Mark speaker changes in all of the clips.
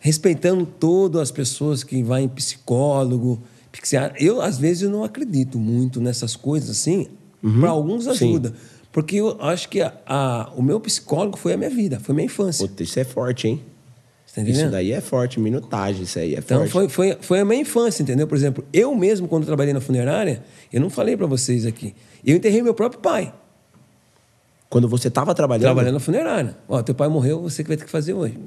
Speaker 1: respeitando todas as pessoas que vão em psicólogo, psiquiatra. Eu, às vezes, não acredito muito nessas coisas assim. Para alguns ajuda. Porque eu acho que a, a- o meu psicólogo foi a minha vida, foi a minha infância.
Speaker 2: Puta, isso é forte, hein?
Speaker 1: Tá?
Speaker 2: Isso daí é forte, minutagem, isso aí é
Speaker 1: Então
Speaker 2: forte.
Speaker 1: foi, foi, foi a minha infância, entendeu? Por exemplo, eu mesmo, quando trabalhei na funerária, eu não falei para vocês aqui. Eu enterrei meu próprio pai,
Speaker 2: Quando você tava trabalhando.
Speaker 1: trabalhando na funerária. Ó, teu pai morreu, você que vai ter que fazer hoje.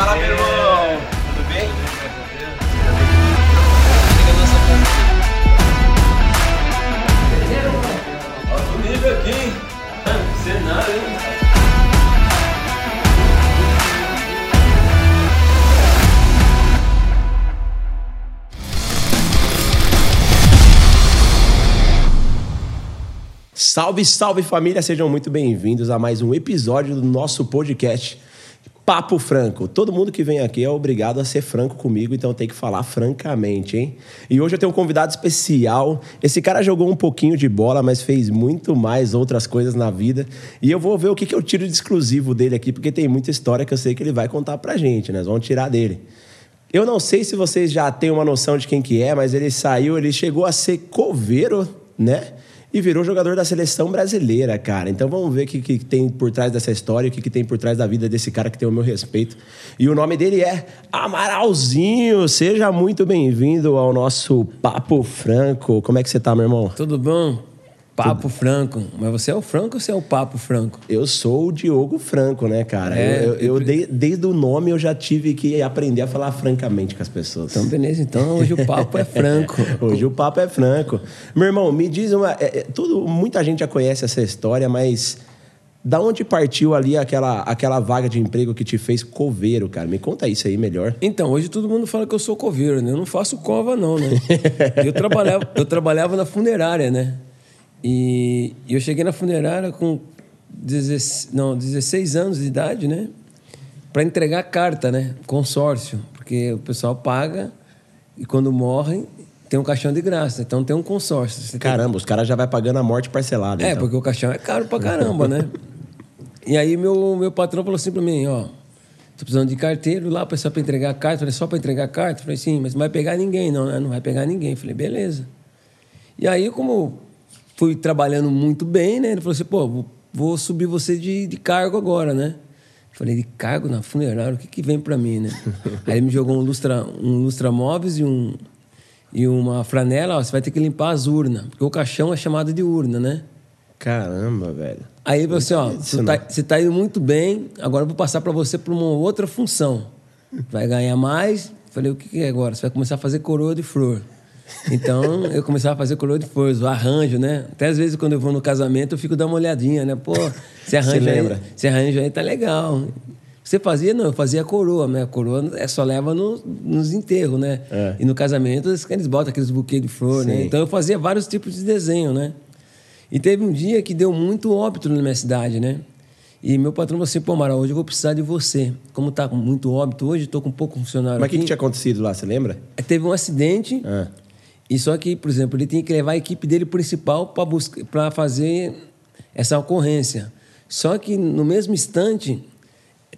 Speaker 2: Fala, meu irmão! Tudo bem?
Speaker 1: Nível aqui, hein? Cenário, hein?
Speaker 2: Salve, salve família, sejam muito bem-vindos a mais um episódio do nosso podcast Papo Franco. Todo mundo que vem aqui é obrigado a ser franco comigo, então tem que falar francamente, hein? E hoje eu tenho um convidado especial. Esse cara jogou um pouquinho de bola, mas fez muito mais outras coisas na vida. E eu vou ver o que, que eu tiro de exclusivo dele aqui, porque tem muita história que eu sei que ele vai contar pra gente, né? Nós vamos tirar dele. Eu não sei se vocês já têm uma noção de quem que é, mas ele saiu, ele chegou a ser coveiro, né? E virou jogador da seleção brasileira, cara. Então vamos ver o que, que tem por trás dessa história, o que, que tem por trás da vida desse cara que tem o meu respeito. E o nome dele é Amaralzinho. Seja muito bem-vindo ao nosso Papo Franco. Como é que você tá, meu irmão?
Speaker 1: Tudo bom? Papo franco. Mas você é o franco ou você é o papo franco?
Speaker 2: Eu sou o Diogo Franco, né, cara?
Speaker 1: É,
Speaker 2: eu, eu- eu de- desde o nome eu já tive que aprender a falar francamente com as pessoas.
Speaker 1: Então, beleza. Então, hoje o papo é franco.
Speaker 2: Hoje o papo é franco. Meu irmão, me diz uma. é, é, tudo, muita gente já conhece essa história, mas da onde partiu ali aquela, aquela vaga de emprego que te fez coveiro, cara? Me conta isso aí melhor.
Speaker 1: Então, hoje todo mundo fala que eu sou coveiro, né? Eu não faço cova, não, né? Eu trabalhava, eu trabalhava na funerária, né? E e eu cheguei na funerária com 16, não, 16 anos de idade, né? Para entregar carta, né? Consórcio. Porque o pessoal paga e quando morrem tem um caixão de graça. Então tem um consórcio. Você tem-
Speaker 2: Caramba, os caras já vai pagando a morte parcelada.
Speaker 1: É,
Speaker 2: então.
Speaker 1: porque o caixão é caro pra caramba, né? E aí meu, meu patrão falou assim pra mim, ó, tô precisando de carteiro lá, pessoal pra entregar a carta. Eu falei, só pra entregar a carta? Eu falei, sim, mas não vai pegar ninguém, não, né? Não vai pegar ninguém. Eu falei, beleza. E aí, como fui trabalhando muito bem, né? Ele falou assim, pô, vou, vou subir você de, de cargo agora, né? Falei, de cargo na funerária, o que que vem pra mim, né? aí ele me jogou um lustra, um lustra móveis e um... E uma franela, ó, você vai ter que limpar as urnas. Porque o caixão é chamado de urna, né?
Speaker 2: Caramba, velho.
Speaker 1: Aí você, ó,
Speaker 2: Isso
Speaker 1: você tá, você tá indo muito bem, agora eu vou passar para você para uma outra função. Vai ganhar mais. Falei, o que, que é agora? Você vai começar a fazer coroa de flor. Então, eu começava a fazer coroa de flores, o arranjo, né? Até às vezes, quando eu vou no casamento, eu fico dando uma olhadinha, né? Pô, esse arranjo,
Speaker 2: Você
Speaker 1: aí, esse arranjo aí tá legal. Você fazia? Não, eu fazia a coroa, né? A coroa é só leva no- nos enterros, né?
Speaker 2: É.
Speaker 1: E no casamento, eles, botam aqueles buquês de flor, né?
Speaker 2: Sim.
Speaker 1: Então, eu fazia vários tipos de desenho, né? E teve um dia que deu muito óbito na minha cidade, né? E meu patrão falou assim, pô, Amaral, hoje eu vou precisar de você. Como tá com muito óbito hoje, tô com pouco funcionário
Speaker 2: Mas o que, que tinha acontecido lá, você lembra?
Speaker 1: Teve um acidente,
Speaker 2: Ah.
Speaker 1: E só que, por exemplo, ele tinha que levar a equipe dele principal para para fazer essa ocorrência. Só que no mesmo instante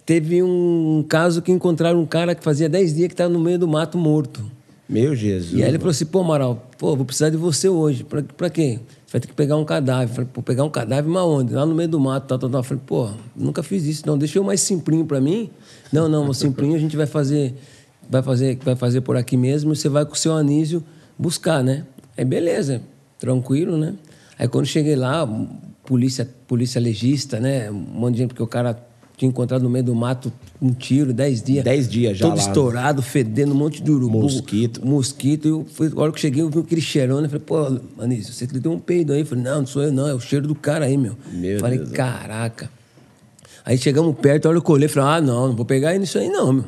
Speaker 1: teve um caso que encontraram um cara que fazia 10 dias que estava no meio do mato morto.
Speaker 2: Meu Jesus.
Speaker 1: E aí ele falou assim, pô, Amaral, pô, vou precisar de você hoje. Pra, pra quê? Você vai ter que pegar um cadáver. Eu Falei, pô, pegar um cadáver, mas onde? Lá no meio do mato, tal, tal, tal. Eu Falei, pô, nunca fiz isso, não. Deixa eu mais simplinho pra mim. Não, não, o simplinho a gente vai fazer, vai fazer, vai fazer por aqui mesmo. e Você vai com o seu anísio buscar, né? Aí beleza, tranquilo, né? Aí quando cheguei lá, polícia, polícia legista, né? Um monte de gente, porque o cara tinha encontrado no meio do mato um tiro, 10 dias.
Speaker 2: 10 dias já
Speaker 1: Todo
Speaker 2: lá.
Speaker 1: estourado, fedendo, um monte de urubu.
Speaker 2: Mosquito.
Speaker 1: Mosquito. Eu, fui, a hora que eu cheguei, eu vi aquele cheirão, né? Falei, pô, Anísio, você deu um peido aí? Eu falei, não, não sou eu, não, é o cheiro do cara aí, meu.
Speaker 2: Meu
Speaker 1: falei,
Speaker 2: Deus.
Speaker 1: caraca. Aí chegamos perto, a hora que eu olhei, falei, ah, não, não vou pegar nisso aí, não, meu.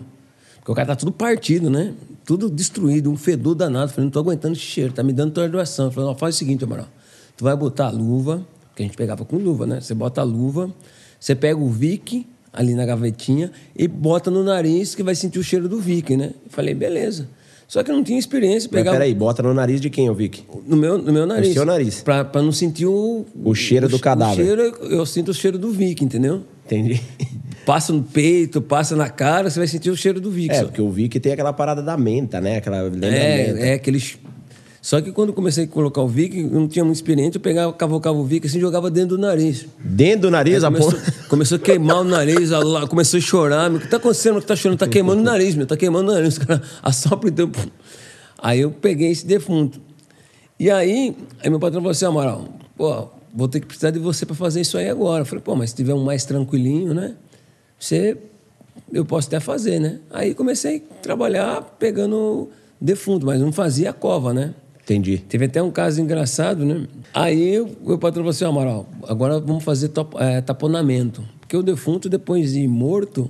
Speaker 1: Porque o cara tá tudo partido, né? Tudo destruído, um fedor danado. Falei, não tô aguentando esse cheiro, tá me dando tordoação. Falei, não, faz o seguinte, Amaral. Tu vai botar a luva, que a gente pegava com luva, né? Você bota a luva, você pega o Vic ali na gavetinha e bota no nariz que vai sentir o cheiro do Vic, né? Falei, beleza. Só que eu não tinha experiência.
Speaker 2: Mas
Speaker 1: Pegava
Speaker 2: peraí, bota no nariz de quem, ô Vic?
Speaker 1: no meu, no meu nariz.
Speaker 2: seu nariz.
Speaker 1: Pra, pra não sentir o...
Speaker 2: O cheiro do
Speaker 1: che-
Speaker 2: cadáver.
Speaker 1: O cheiro, eu sinto o cheiro do Vic, entendeu?
Speaker 2: Entendi.
Speaker 1: Passa no peito, passa na cara, você vai sentir o cheiro do Vic.
Speaker 2: É, porque o Vic tem aquela parada da menta, né? Aquela da menta.
Speaker 1: É, é aqueles. Só que quando comecei a colocar o Vic, eu não tinha muita experiência, eu pegava, cavocava o Vic assim e jogava dentro do nariz.
Speaker 2: Dentro do nariz, a
Speaker 1: começou,
Speaker 2: ponta.
Speaker 1: começou a queimar o nariz, a começou a chorar. O que tá acontecendo? O que tá chorando? Tá queimando o nariz, meu, tá queimando o nariz. Os caras assopram então. Aí eu peguei esse defunto. E aí, aí meu patrão falou assim, Amaral, pô, vou ter que precisar de você para fazer isso aí agora. Eu falei, pô, mas se tiver um mais tranquilinho, né? Você, eu posso até fazer, né? Aí comecei a trabalhar pegando defunto, mas não fazia cova, né?
Speaker 2: Entendi.
Speaker 1: Teve até um caso engraçado, né? Aí o meu patrão falou assim, Amaral, agora vamos fazer top- eh, taponamento. Porque o defunto, depois de morto,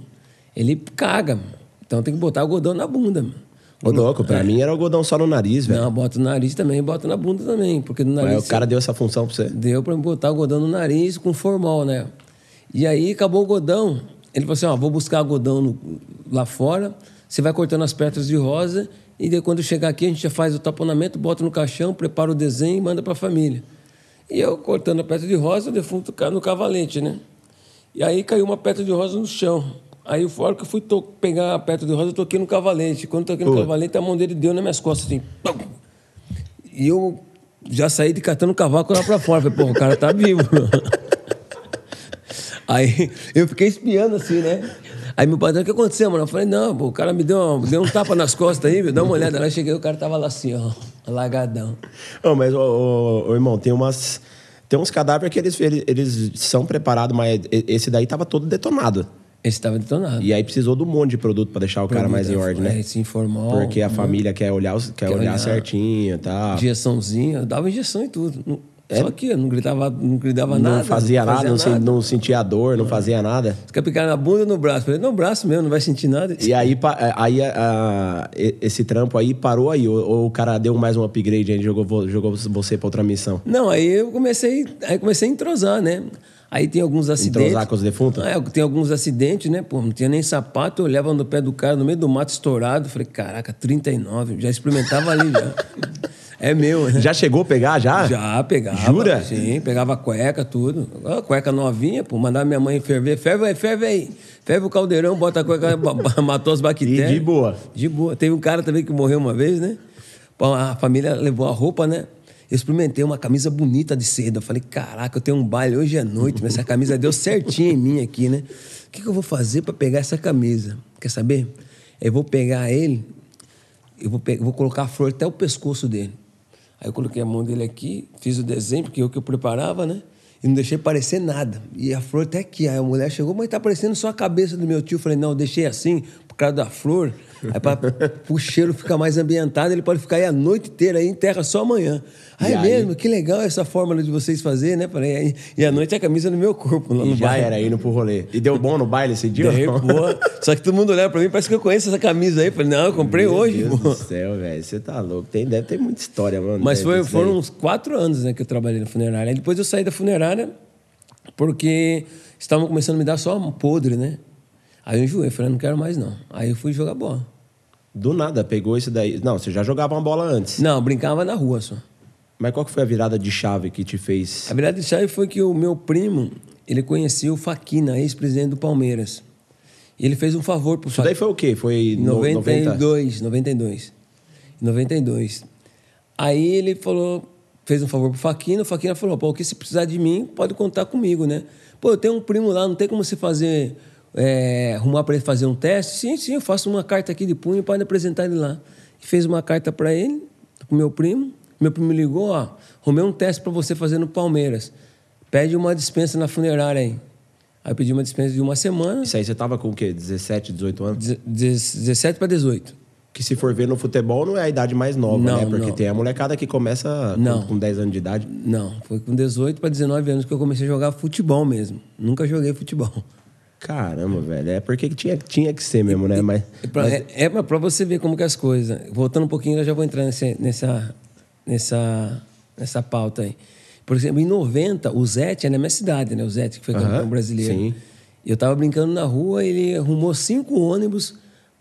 Speaker 1: ele caga. Então tem que botar algodão na bunda. mano.
Speaker 2: Ô, louco, pra mim era algodão só no nariz, velho.
Speaker 1: Não, bota no nariz também, bota na bunda também. Porque no nariz.
Speaker 2: O cara deu essa função pra você.
Speaker 1: Deu pra botar algodão no nariz com formol, né? E aí acabou o algodão. Ele falou assim: ó, vou buscar algodão no- lá fora, você vai cortando as pétalas de rosa, e daí quando chegar aqui a gente já faz o taponamento, bota no caixão, prepara o desenho e manda pra família. E eu cortando a pétala de rosa, o defunto cai no cavalete, né? E aí caiu uma pétala de rosa no chão. Aí o fora que eu fui pegar a pétala de rosa, eu toquei no cavalete. Quando eu toquei no
Speaker 2: Pô.
Speaker 1: cavalete, a mão dele deu nas minhas costas, assim. pum. E eu já saí de catando o cavaco lá pra fora. Falei, pô, o cara tá vivo. Aí eu fiquei espiando assim, né? Aí meu padrão, o que aconteceu, mano? Eu falei, não, pô, o cara me deu, uma- deu um tapa nas costas aí, meu, dá uma olhada. Lá cheguei, o cara tava lá assim, ó, alagadão.
Speaker 2: Ô, mas, ô, ô, ô, irmão, tem umas. Tem uns cadáveres que eles, eles, eles são preparados, mas esse daí tava todo detonado.
Speaker 1: Esse tava detonado.
Speaker 2: E aí precisou de um monte de produto pra deixar o cara mais em ordem, né?
Speaker 1: É, se informou.
Speaker 2: Porque a família quer olhar, quer
Speaker 1: Quer
Speaker 2: olhar
Speaker 1: olhar.
Speaker 2: certinho e tal.
Speaker 1: Injeçãozinha, dava injeção e tudo. Não- Só que eu não gritava, não gritava
Speaker 2: É? Não
Speaker 1: nada.
Speaker 2: fazia nada, não, sen- não sentia dor, não fazia nada.
Speaker 1: Você quer picar na bunda ou no braço? Eu falei, no braço mesmo, não vai sentir nada.
Speaker 2: E aí, pa- aí a- a- esse trampo aí parou aí, ou, ou o cara deu mais um upgrade aí, jogou, jogou você pra outra missão?
Speaker 1: Não, aí eu comecei, aí comecei a entrosar, né? Aí tem alguns acidentes.
Speaker 2: Entrosar com os defuntos?
Speaker 1: É, tem alguns acidentes, né? Pô, não tinha nem sapato, eu olhava no pé do cara, no meio do mato estourado. Falei, caraca, 39, já experimentava ali já. É meu, né?
Speaker 2: Já chegou a pegar, já?
Speaker 1: Já pegava.
Speaker 2: Jura?
Speaker 1: Sim, pegava cueca, tudo. A cueca novinha, pô, mandava minha mãe ferver. Ferve aí, ferve aí. Ferve o caldeirão, bota a cueca, matou as bactérias.
Speaker 2: E de boa.
Speaker 1: De boa. Teve um cara também que morreu uma vez, né? A família levou a roupa, né? Eu experimentei uma camisa bonita de seda. Eu falei, caraca, eu tenho um baile hoje à noite, mas essa camisa deu certinho em mim aqui, né? O que, que eu vou fazer para pegar essa camisa? Quer saber? Eu vou pegar ele, eu vou, pe- eu vou colocar a flor até o pescoço dele. Aí eu coloquei a mão dele aqui, fiz o desenho, porque eu que eu preparava, né? E não deixei parecer nada. E a flor até aqui. Aí a mulher chegou, mas tá parecendo só a cabeça do meu tio. Eu falei, não, deixei assim, por causa da flor. Aí para o cheiro ficar mais ambientado, ele pode ficar aí a noite inteira, aí enterra só amanhã. Aí,
Speaker 2: aí?
Speaker 1: mesmo, que legal essa fórmula de vocês fazer, né? Falei, e à noite a camisa no meu corpo, lá no
Speaker 2: já
Speaker 1: baile.
Speaker 2: era indo pro rolê. E deu bom no baile esse dia? Não?
Speaker 1: pô, só que todo mundo olhava pra mim, parece que eu conheço essa camisa aí. Falei, não, eu comprei
Speaker 2: Meu
Speaker 1: hoje,
Speaker 2: Deus
Speaker 1: pô.
Speaker 2: do céu, velho. Você tá louco. Tem, deve ter muita história, mano.
Speaker 1: Mas
Speaker 2: deve
Speaker 1: foi, foram uns quatro anos né, que eu trabalhei na funerária. Aí depois eu saí da funerária porque estavam começando a me dar só podre, né? Aí eu enjoei, falei, não quero mais não. Aí eu fui jogar bola.
Speaker 2: Do nada, pegou esse daí. Não, você já jogava uma bola antes.
Speaker 1: Não, brincava na rua só.
Speaker 2: Mas qual que foi a virada de chave que te fez?
Speaker 1: A verdade de chave foi que o meu primo, ele conhecia o Faquina, ex-presidente do Palmeiras. E ele fez um favor pro
Speaker 2: Isso daí foi o quê? Foi no- 90?
Speaker 1: 92, 92. 92. Aí ele falou, fez um favor pro Faquina, o Faquina falou, pô, o que se precisar de mim, pode contar comigo, né? Pô, eu tenho um primo lá, não tem como você fazer, é, arrumar para ele fazer um teste? Sim, sim, eu faço uma carta aqui de punho, pode apresentar ele lá. E fez uma carta para ele, pro meu primo, meu primo ligou, ó, arrumei um teste para você fazer no Palmeiras. Pede uma dispensa na funerária aí. Aí eu pedi uma dispensa de uma semana,
Speaker 2: Isso aí você tava com o quê? 17, 18 anos?
Speaker 1: deze- 17 para 18.
Speaker 2: Que se for ver no futebol não é a idade mais nova,
Speaker 1: Não,
Speaker 2: né? Porque
Speaker 1: não.
Speaker 2: tem a molecada que começa com-
Speaker 1: Não.
Speaker 2: Com, 10 anos de idade.
Speaker 1: Não, foi com 18 para 19 anos que eu comecei a jogar futebol mesmo. Nunca joguei futebol.
Speaker 2: Caramba, velho. É porque que tinha, tinha que ser mesmo, né? Mas,
Speaker 1: É pra,
Speaker 2: mas-
Speaker 1: é, é pra- você ver como que as coisas. Voltando um pouquinho, eu já vou entrar nesse- nessa, nessa, nessa pauta aí. Por exemplo, em 90, o Zete é na minha cidade, né? O Zete, que foi campeão brasileiro.
Speaker 2: sim.
Speaker 1: Eu tava brincando na rua, ele arrumou cinco ônibus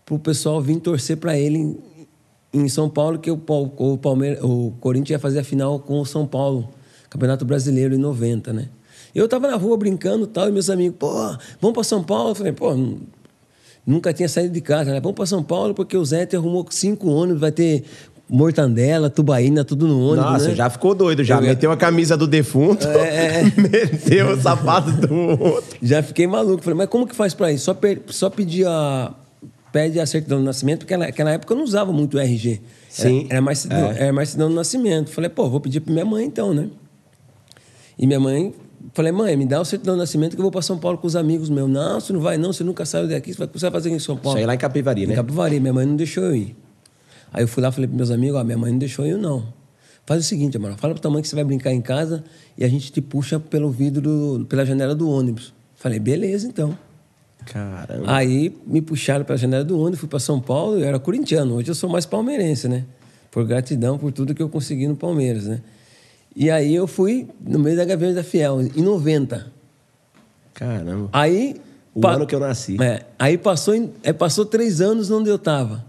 Speaker 1: pro pessoal vir torcer para ele em, em São Paulo que o, o, Palmeiras, o Corinthians ia fazer a final com o São Paulo, Campeonato Brasileiro em 90, né? Eu tava na rua brincando e tal, e meus amigos, pô, vamos para São Paulo? Eu falei, pô, nu- nunca tinha saído de casa, né? Vamos para São Paulo porque o Zé te arrumou cinco ônibus, vai ter mortandela, tubaína, tudo no ônibus,
Speaker 2: Nossa,
Speaker 1: né?
Speaker 2: já ficou doido, já.
Speaker 1: Eu
Speaker 2: Meteu a camisa do defunto,
Speaker 1: É, é.
Speaker 2: meteu o sapato do outro.
Speaker 1: Já fiquei maluco. Falei, mas como que faz pra isso? Só, pe- só pedir a. Pede a certidão do nascimento, porque naquela, época eu não usava muito o RG.
Speaker 2: Sim,
Speaker 1: Era, era, mais,
Speaker 2: é.
Speaker 1: era mais certidão do nascimento. Falei, pô, vou pedir pra minha mãe então, né? E minha mãe. Falei, mãe, me dá o certidão do nascimento que eu vou pra São Paulo com os amigos meus. Não, você não vai, não, você nunca saiu daqui, você vai, você vai fazer aqui em São Paulo.
Speaker 2: Isso aí lá em Capivari,
Speaker 1: Em
Speaker 2: né?
Speaker 1: Capivari, minha mãe não deixou eu ir. Aí eu fui lá e falei pros meus amigos, ó, minha mãe não deixou eu ir, não. Faz o seguinte, Amaral, fala pra tua mãe que você vai brincar em casa e a gente te puxa pelo vidro, do- pela janela do ônibus. Falei, beleza, então.
Speaker 2: Caramba.
Speaker 1: Aí me puxaram pela janela do ônibus, fui para São Paulo, eu era corintiano. Hoje eu sou mais palmeirense, né? Por gratidão por tudo que eu consegui no Palmeiras, né? E aí eu fui no meio da Gaviões da Fiel, em 90.
Speaker 2: Caramba.
Speaker 1: Aí...
Speaker 2: O
Speaker 1: pa-
Speaker 2: ano que eu nasci.
Speaker 1: É, aí passou, em- é, passou três anos onde eu tava.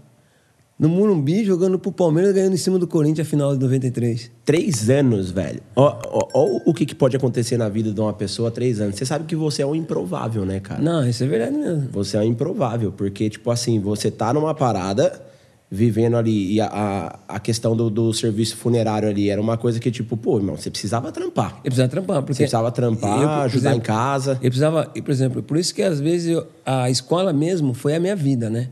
Speaker 1: No Murumbi, jogando pro Palmeiras, ganhando em cima do Corinthians a final de 93.
Speaker 2: Três anos, velho. Ó, ó, ó o que, que pode acontecer na vida de uma pessoa três anos. Você sabe que você é um improvável, né, cara?
Speaker 1: Não, isso é verdade mesmo.
Speaker 2: Você é um improvável, porque, tipo assim, você tá numa parada, vivendo ali, e a, a, a questão do, do serviço funerário ali era uma coisa que, tipo, pô, irmão, você precisava trampar.
Speaker 1: Eu precisava trampar. Porque
Speaker 2: Você precisava trampar,
Speaker 1: eu,
Speaker 2: ajudar em
Speaker 1: exemplo,
Speaker 2: casa.
Speaker 1: Eu precisava, e, por exemplo, por isso que às vezes eu- a escola mesmo foi a minha vida, né?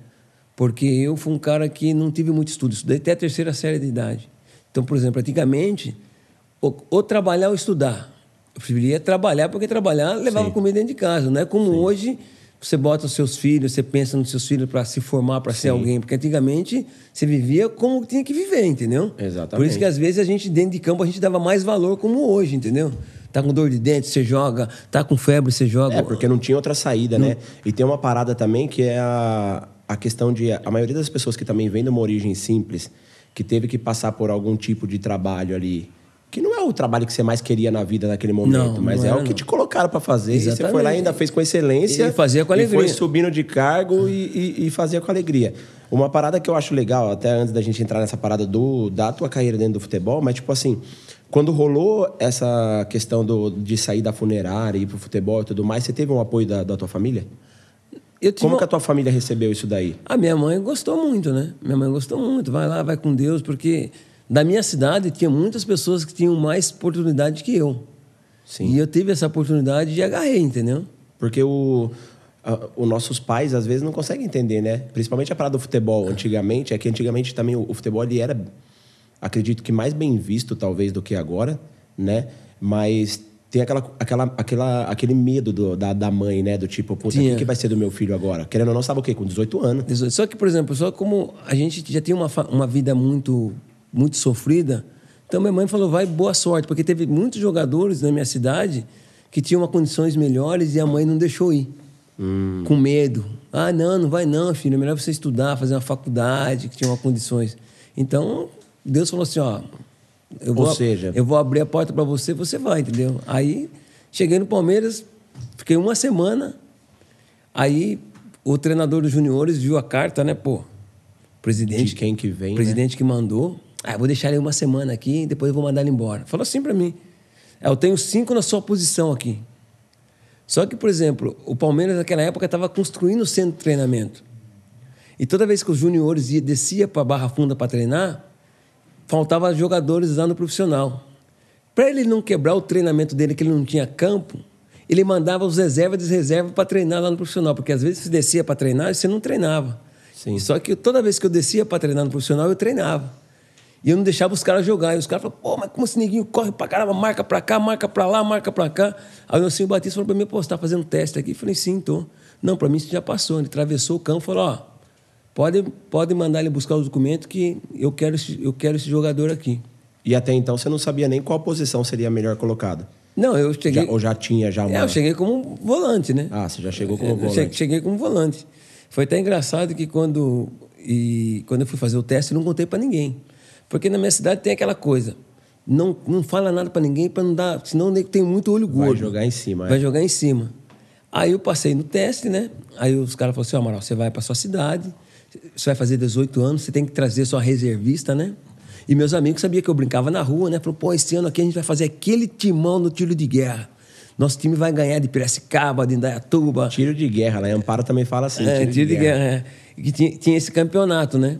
Speaker 1: Porque eu fui um cara que não tive muito estudo, estudei até a terceira série de idade. Então, por exemplo, antigamente, ou, ou trabalhar ou estudar. Eu preferia trabalhar, porque trabalhar levava
Speaker 2: Sim.
Speaker 1: comida dentro de casa. Não é como hoje, você bota os seus filhos, você pensa nos seus filhos para se formar, para ser alguém. Porque antigamente você vivia como tinha que viver, entendeu?
Speaker 2: Exatamente.
Speaker 1: Por isso que às vezes a gente, dentro de campo, a gente dava mais valor como hoje, entendeu? Tá com dor de dente, você joga. Tá com febre, você joga.
Speaker 2: É, porque não tinha outra saída, né? E tem uma parada também que é a, a questão de. A maioria das pessoas que também vem de uma origem simples, que teve que passar por algum tipo de trabalho ali. Que não é o trabalho que você mais queria na vida naquele momento,
Speaker 1: Não,
Speaker 2: mas
Speaker 1: não
Speaker 2: é
Speaker 1: era,
Speaker 2: o que
Speaker 1: não.
Speaker 2: te colocaram para fazer. E você foi lá e
Speaker 1: Exatamente.
Speaker 2: ainda fez com excelência.
Speaker 1: E fazia com
Speaker 2: E
Speaker 1: alegria.
Speaker 2: foi subindo de cargo e, e, e fazia com alegria. Uma parada que eu acho legal, até antes da gente entrar nessa parada do, da tua carreira dentro do futebol, mas tipo assim, quando rolou essa questão do, de sair da funerária, ir pro futebol e tudo mais, você teve um apoio da, da tua família? Como
Speaker 1: uma-
Speaker 2: que a tua família recebeu isso daí?
Speaker 1: A minha mãe gostou muito, né? Minha mãe gostou muito. Vai lá, vai com Deus, porque da minha cidade tinha muitas pessoas que tinham mais oportunidade que eu.
Speaker 2: Sim.
Speaker 1: E eu tive essa oportunidade e agarrei, entendeu?
Speaker 2: Porque o, a- os nossos pais, às vezes, não conseguem entender, né? Principalmente a parada do futebol. Antigamente, é que antigamente também o, o futebol ele era, acredito que mais bem visto, talvez, do que agora, né? Mas tem aquela, aquela, aquela, aquele medo do- da, da mãe, né? Do tipo, puta, o que, vai ser do meu filho agora? Querendo ou não, sabe o quê? Com 18 anos.
Speaker 1: 18. Só que, por exemplo, só como a gente já tinha uma, uma vida muito, muito sofrida, então minha mãe falou, vai, boa sorte, porque teve muitos jogadores na minha cidade que tinham condições melhores e a mãe não deixou ir. Com medo. Ah, não, não vai não, filho, é melhor você estudar, fazer uma faculdade, que tinha uma condições. Então, Deus falou assim, ó... Eu
Speaker 2: Ou
Speaker 1: vou,
Speaker 2: seja-
Speaker 1: eu vou abrir a porta para você, você vai, entendeu? Aí, cheguei no Palmeiras, fiquei uma semana, Aí o treinador dos juniores viu a carta, né, pô? Presidente.
Speaker 2: De quem que vem, né?
Speaker 1: Presidente que mandou. Ah, eu vou deixar ele uma semana aqui, depois eu vou mandar ele embora. Falou assim para mim. "É, Eu tenho cinco na sua posição aqui. Só que, por exemplo, o Palmeiras naquela época estava construindo o centro de treinamento. E toda vez que os juniores ia, descia para Barra Funda para treinar, faltava jogadores lá no profissional. Para ele não quebrar o treinamento dele, que ele não tinha campo, ele mandava os reservas e reservas para treinar lá no profissional, porque às vezes você descia para treinar e você não treinava.
Speaker 2: Sim.
Speaker 1: Só que toda vez que eu descia para treinar no profissional, eu treinava. E eu não deixava os caras jogar. E os caras falavam, pô, mas como esse neguinho corre pra caramba, marca pra cá, marca pra lá, marca pra cá. Aí o Nelson Batista falou pra mim, pô, você tá fazendo teste aqui? Eu falei, sim, tô. Não, pra mim isso já passou. Ele atravessou o campo e falou, ó, pode, pode mandar ele buscar os documentos que eu quero esse, eu quero esse jogador aqui.
Speaker 2: E até então você não sabia nem qual posição seria melhor colocada.
Speaker 1: Não, eu cheguei...
Speaker 2: Já- ou já tinha já uma...
Speaker 1: É, eu cheguei como volante, né?
Speaker 2: Ah, você já chegou como
Speaker 1: Eu che-
Speaker 2: volante.
Speaker 1: Cheguei como volante. Foi até engraçado que quando, e, quando eu fui fazer o teste, eu não contei para ninguém. Porque na minha cidade tem aquela coisa. Não, não fala nada para ninguém para não dar. Senão tem muito olho
Speaker 2: Vai
Speaker 1: gordo.
Speaker 2: jogar em cima,
Speaker 1: Vai
Speaker 2: é.
Speaker 1: jogar em cima. Aí eu passei no teste, né? Aí os caras falaram assim: ó, Amaral, você vai para sua cidade, você vai fazer 18 anos, você tem que trazer sua reservista, né? E meus amigos sabiam que eu brincava na rua, né? Falou, pô, esse ano aqui a gente vai fazer aquele timão no tiro de guerra. Nosso time vai ganhar de Piracicaba, de Indaiatuba.
Speaker 2: Tiro de guerra, lá em Amparo também fala assim.
Speaker 1: É, tiro, de, guerra. é. E tinha, tinha, esse campeonato, né?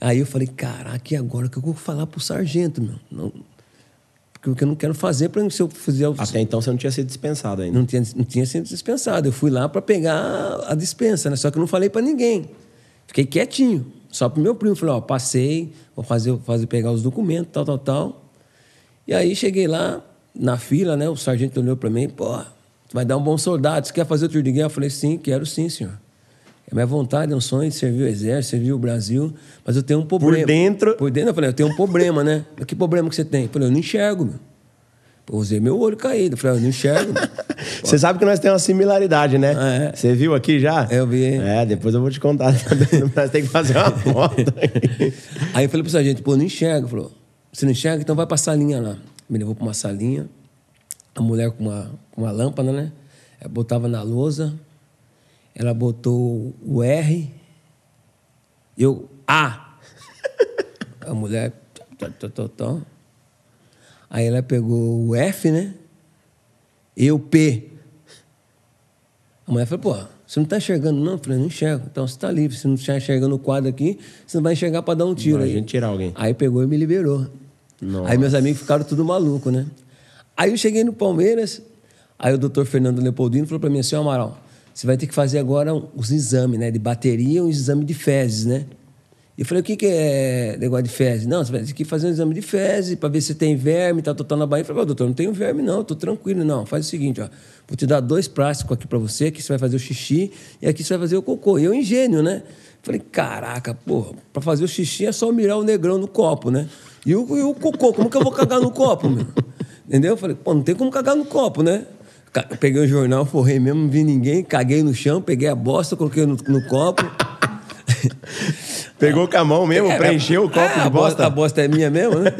Speaker 1: Aí eu falei, caraca, e agora que eu vou falar pro sargento, meu? Não, porque eu não quero fazer para se eu fizer o...
Speaker 2: Até então você não tinha sido dispensado ainda.
Speaker 1: Não tinha, não tinha sido dispensado. Eu fui lá para pegar a dispensa, né? Só que eu não falei para ninguém. Fiquei quietinho. Só pro meu primo. Falei, ó, passei, vou fazer, fazer pegar os documentos, tal, tal, tal. E aí cheguei lá, na fila, né? O sargento olhou para mim, pô, vai dar um bom soldado. Você quer fazer o tiro de guerra? Eu falei, sim, quero sim, senhor. É minha vontade, é um sonho de servir o exército, servir o Brasil, mas eu tenho um problema.
Speaker 2: Por dentro?
Speaker 1: Por dentro, eu falei, eu tenho um problema, né? Que problema que você tem? Eu falei, eu não enxergo, meu. Eu usei meu olho caído. Eu falei, eu não enxergo.
Speaker 2: Você sabe que nós temos uma similaridade, né?
Speaker 1: Ah, é?
Speaker 2: Você viu aqui já?
Speaker 1: Eu vi.
Speaker 2: É, depois eu vou te contar. nós temos que fazer uma foto.
Speaker 1: Aí eu falei pro sargento, pô, eu não enxergo. Falou, você não enxerga? Então vai pra salinha lá. Me levou pra uma salinha. A mulher com uma, com uma lâmpada, né? Ela botava na lousa. Ela botou o R. Eu, A. A mulher. Aí ela pegou o F, né? Eu, P. A mulher falou, pô, você não está enxergando, não? Eu falei, não enxergo. Então você está livre. Se não está enxergando o quadro aqui, você não vai enxergar para dar um tiro.
Speaker 2: Pra
Speaker 1: aí.
Speaker 2: gente tirar alguém.
Speaker 1: Aí pegou e me liberou.
Speaker 2: Nossa.
Speaker 1: Aí meus amigos ficaram tudo maluco, né? Aí eu cheguei no Palmeiras, aí o doutor Fernando Leopoldino falou para mim assim, Amaral, você vai ter que fazer agora os exames, né? De bateria e um exame de fezes, né? Eu falei, o que, que é negócio de fezes? Não, você vai ter que fazer um exame de fezes para ver se tem verme, tá, tá na barriga. Eu falei, doutor, não tenho verme, não, tô tranquilo. Não, faz o seguinte, ó, vou te dar dois plásticos aqui para você, aqui você vai fazer o xixi e aqui você vai fazer o cocô. E eu ingênio, né? Falei, caraca, porra, para fazer o xixi é só mirar o negrão no copo, né? E o, e o cocô, como que eu vou cagar no copo, meu? Entendeu? Eu falei, pô, não tem como cagar no copo, né? Peguei o jornal, forrei mesmo, não vi ninguém, caguei no chão, peguei a bosta, coloquei no, no copo.
Speaker 2: Pegou com a mão mesmo, é, preencheu o copo
Speaker 1: é,
Speaker 2: de
Speaker 1: a
Speaker 2: bosta.
Speaker 1: A bosta é minha mesmo, né?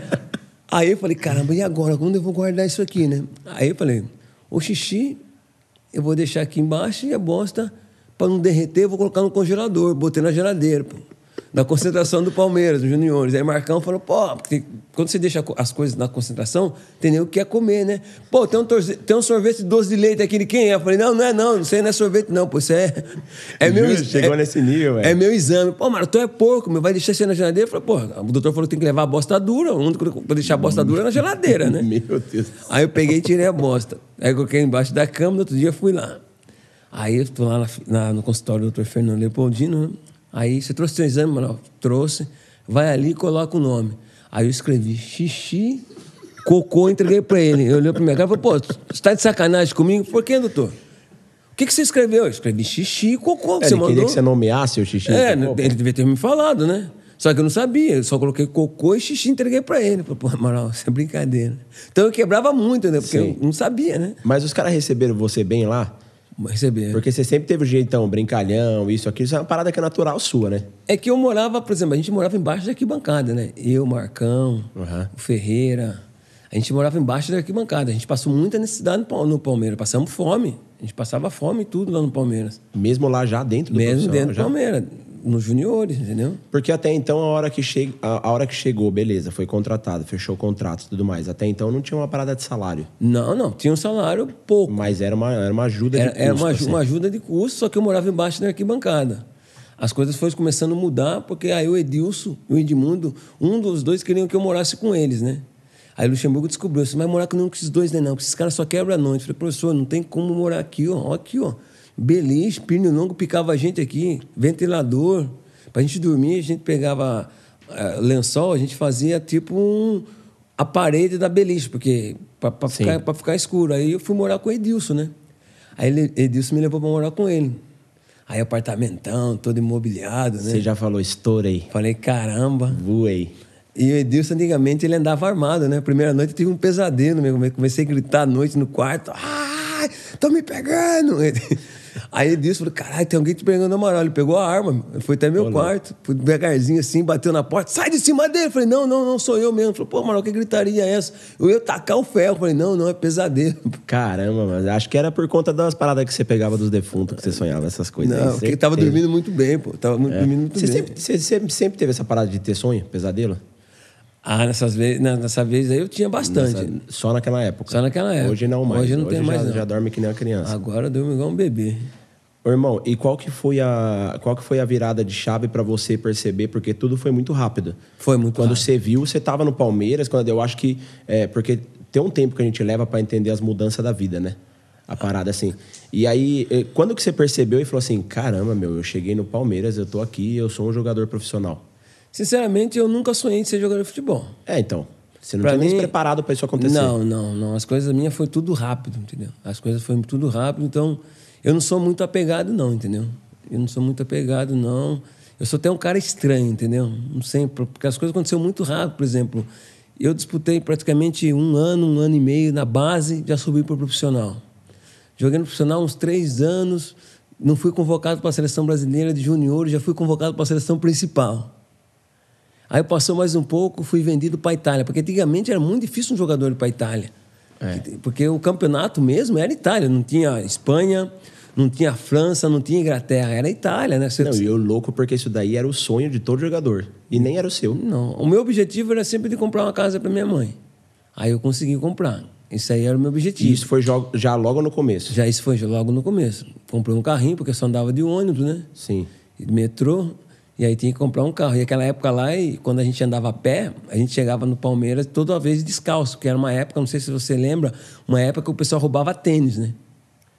Speaker 1: Aí eu falei, caramba, e agora? Quando eu vou guardar isso aqui, né? Aí eu falei, o xixi eu vou deixar aqui embaixo e a bosta, para não derreter, eu vou colocar no congelador. Botei na geladeira, pô na concentração do Palmeiras, dos juniores. Aí Marcão falou, pô, porque quando você deixa as coisas na concentração, tem nem o que quer comer, né? Pô, tem um, torce, tem um sorvete doce de leite aqui de quem é? Eu falei, não, não é não, isso aí não é sorvete não, pô, isso é... é meu,
Speaker 2: Chegou
Speaker 1: é,
Speaker 2: nesse nível,
Speaker 1: É meu exame. Pô, mano, tu é porco, meu, vai deixar você na geladeira? Eu falei, pô, o doutor falou que tem que levar a bosta dura, o único que deixar a bosta dura é na geladeira, né?
Speaker 2: meu Deus.
Speaker 1: Aí eu peguei e tirei a bosta. Aí eu coloquei embaixo da cama, no outro dia fui lá. Aí eu tô lá na, na, no consultório do doutor Fernando Leopoldino, né? Aí você trouxe seu exame, mano? Trouxe. Vai ali e coloca o nome. Aí eu escrevi xixi, cocô, entreguei para ele. Eu olhei para minha cara e falei, pô, você está de sacanagem comigo? Por quê, doutor? O que, que você escreveu? Eu escrevi xixi e cocô.
Speaker 2: É,
Speaker 1: você
Speaker 2: ele
Speaker 1: mandou.
Speaker 2: queria que você nomeasse o xixi.
Speaker 1: É, ele devia ter me falado, né? Só que eu não sabia, eu só coloquei cocô e xixi entreguei pra ele. Falei, pô, Amaral, isso é brincadeira. Então eu quebrava muito, né? Porque Sim. eu não sabia, né?
Speaker 2: Mas os caras receberam você bem lá?
Speaker 1: Receber.
Speaker 2: Porque você sempre teve o jeitão, brincalhão, isso, aquilo, isso é uma parada que é natural sua, né?
Speaker 1: É que eu morava, por exemplo, a gente morava embaixo da arquibancada, né? Eu, Marcão,
Speaker 2: uhum.
Speaker 1: o Ferreira. A gente morava embaixo da arquibancada. A gente passou muita necessidade no Palmeiras. Passamos fome. A gente passava fome e tudo lá no Palmeiras.
Speaker 2: Mesmo lá já dentro do
Speaker 1: Mesmo dentro do Palmeiras nos juniores, entendeu?
Speaker 2: Porque até então, a hora que, che... a hora que chegou, beleza, foi contratado, fechou o contrato e tudo mais. Até então não tinha uma parada de salário.
Speaker 1: Não, não, tinha um salário pouco.
Speaker 2: Mas era uma, era uma ajuda
Speaker 1: era,
Speaker 2: de custo.
Speaker 1: Era uma,
Speaker 2: assim.
Speaker 1: uma ajuda de custo, só que eu morava embaixo da arquibancada. As coisas foram começando a mudar, porque aí o Edilson e o Edmundo, um dos dois queriam que eu morasse com eles, né? Aí o Luxemburgo descobriu, você vai morar com nenhum desses dois, né? Não, porque esses caras só quebram a noite. Eu falei, professor, não tem como morar aqui, ó. Aqui, ó. Beliche, pino longo, picava a gente aqui, ventilador. Para a gente dormir, a gente pegava uh, lençol, a gente fazia tipo um, a parede da beliche, porque para ficar, ficar escuro. Aí eu fui morar com o Edilson, né? Aí ele, Edilson me levou para morar com ele. Aí apartamentão, todo imobiliado, né?
Speaker 2: Você já falou, estourei.
Speaker 1: Falei, caramba.
Speaker 2: Voei.
Speaker 1: E o Edilson, antigamente, ele andava armado, né? Primeira noite eu tive um pesadelo, meu. Comecei a gritar à noite no quarto. Ai, tô me pegando! Aí ele disse, falou, caralho, tem alguém te pegando na moral. Ele pegou a arma, ele foi até meu
Speaker 2: Ô,
Speaker 1: quarto, foi devagarzinho assim, bateu na porta, sai de cima dele. Eu falei, não, não, não sou eu mesmo. Falou, pô, Amaral, que gritaria é essa? Eu ia tacar o ferro. Eu falei, não, não, é pesadelo.
Speaker 2: Caramba, mas acho que era por conta das paradas que você pegava dos defuntos, que você sonhava essas coisas. aí.
Speaker 1: Não, porque tava
Speaker 2: teve.
Speaker 1: dormindo muito bem, pô. Tava muito- dormindo muito
Speaker 2: Você
Speaker 1: bem.
Speaker 2: sempre, você sempre, sempre teve essa parada de ter sonho, pesadelo?
Speaker 1: Ah, nessas na- nessa vez aí eu tinha bastante.
Speaker 2: Nessa- só naquela época?
Speaker 1: Só naquela época.
Speaker 2: Hoje não mais.
Speaker 1: Hoje não tem mais,
Speaker 2: já,
Speaker 1: não.
Speaker 2: já dorme que nem uma criança.
Speaker 1: Agora durmo igual um bebê.
Speaker 2: Ô, irmão, e qual que foi a qual que foi a virada de chave pra você perceber? Porque tudo foi muito rápido.
Speaker 1: Foi muito
Speaker 2: Quando
Speaker 1: rápido.
Speaker 2: você viu, você tava no Palmeiras, quando eu acho que é porque tem um tempo que a gente leva pra entender as mudanças da vida, né? A parada assim. E aí, quando que você percebeu e falou assim: "Caramba, meu, eu cheguei no Palmeiras, eu tô aqui, eu sou um jogador profissional".
Speaker 1: Sinceramente, eu nunca sonhei de ser jogador de futebol.
Speaker 2: É, então, você não
Speaker 1: Pra
Speaker 2: tinha nem se
Speaker 1: mim-
Speaker 2: preparado pra isso acontecer.
Speaker 1: Não, não, não. As coisas minhas foi tudo rápido, entendeu? As coisas foram tudo rápido, então eu não sou muito apegado, não, entendeu? Eu não sou muito apegado, não. Eu sou até um cara estranho, entendeu? Não sei, porque as coisas aconteceram muito rápido, por exemplo. Eu disputei praticamente um ano, um ano e meio na base, já subi para o profissional. Joguei no profissional uns três anos, não fui convocado para a seleção brasileira de juniores, já fui convocado para a seleção principal. Aí passou mais um pouco, fui vendido para a Itália, porque antigamente era muito difícil um jogador ir para a Itália.
Speaker 2: É.
Speaker 1: Porque o campeonato mesmo era Itália, não tinha Espanha, não tinha França, não tinha Inglaterra, era Itália, né? Você-
Speaker 2: Não, e eu louco porque isso daí era o sonho de todo jogador. E nem era o seu.
Speaker 1: Não, o meu objetivo era sempre de comprar uma casa para minha mãe. Aí eu consegui comprar. Isso aí era o meu objetivo.
Speaker 2: E isso foi já logo no começo.
Speaker 1: Já isso foi logo no começo. Comprei um carrinho, porque eu só andava de ônibus, né?
Speaker 2: Sim.
Speaker 1: de metrô, e aí tinha que comprar um carro. E aquela época lá, e quando a gente andava a pé, a gente chegava no Palmeiras toda vez descalço, que era uma época, não sei se você lembra, uma época que o pessoal roubava tênis, né?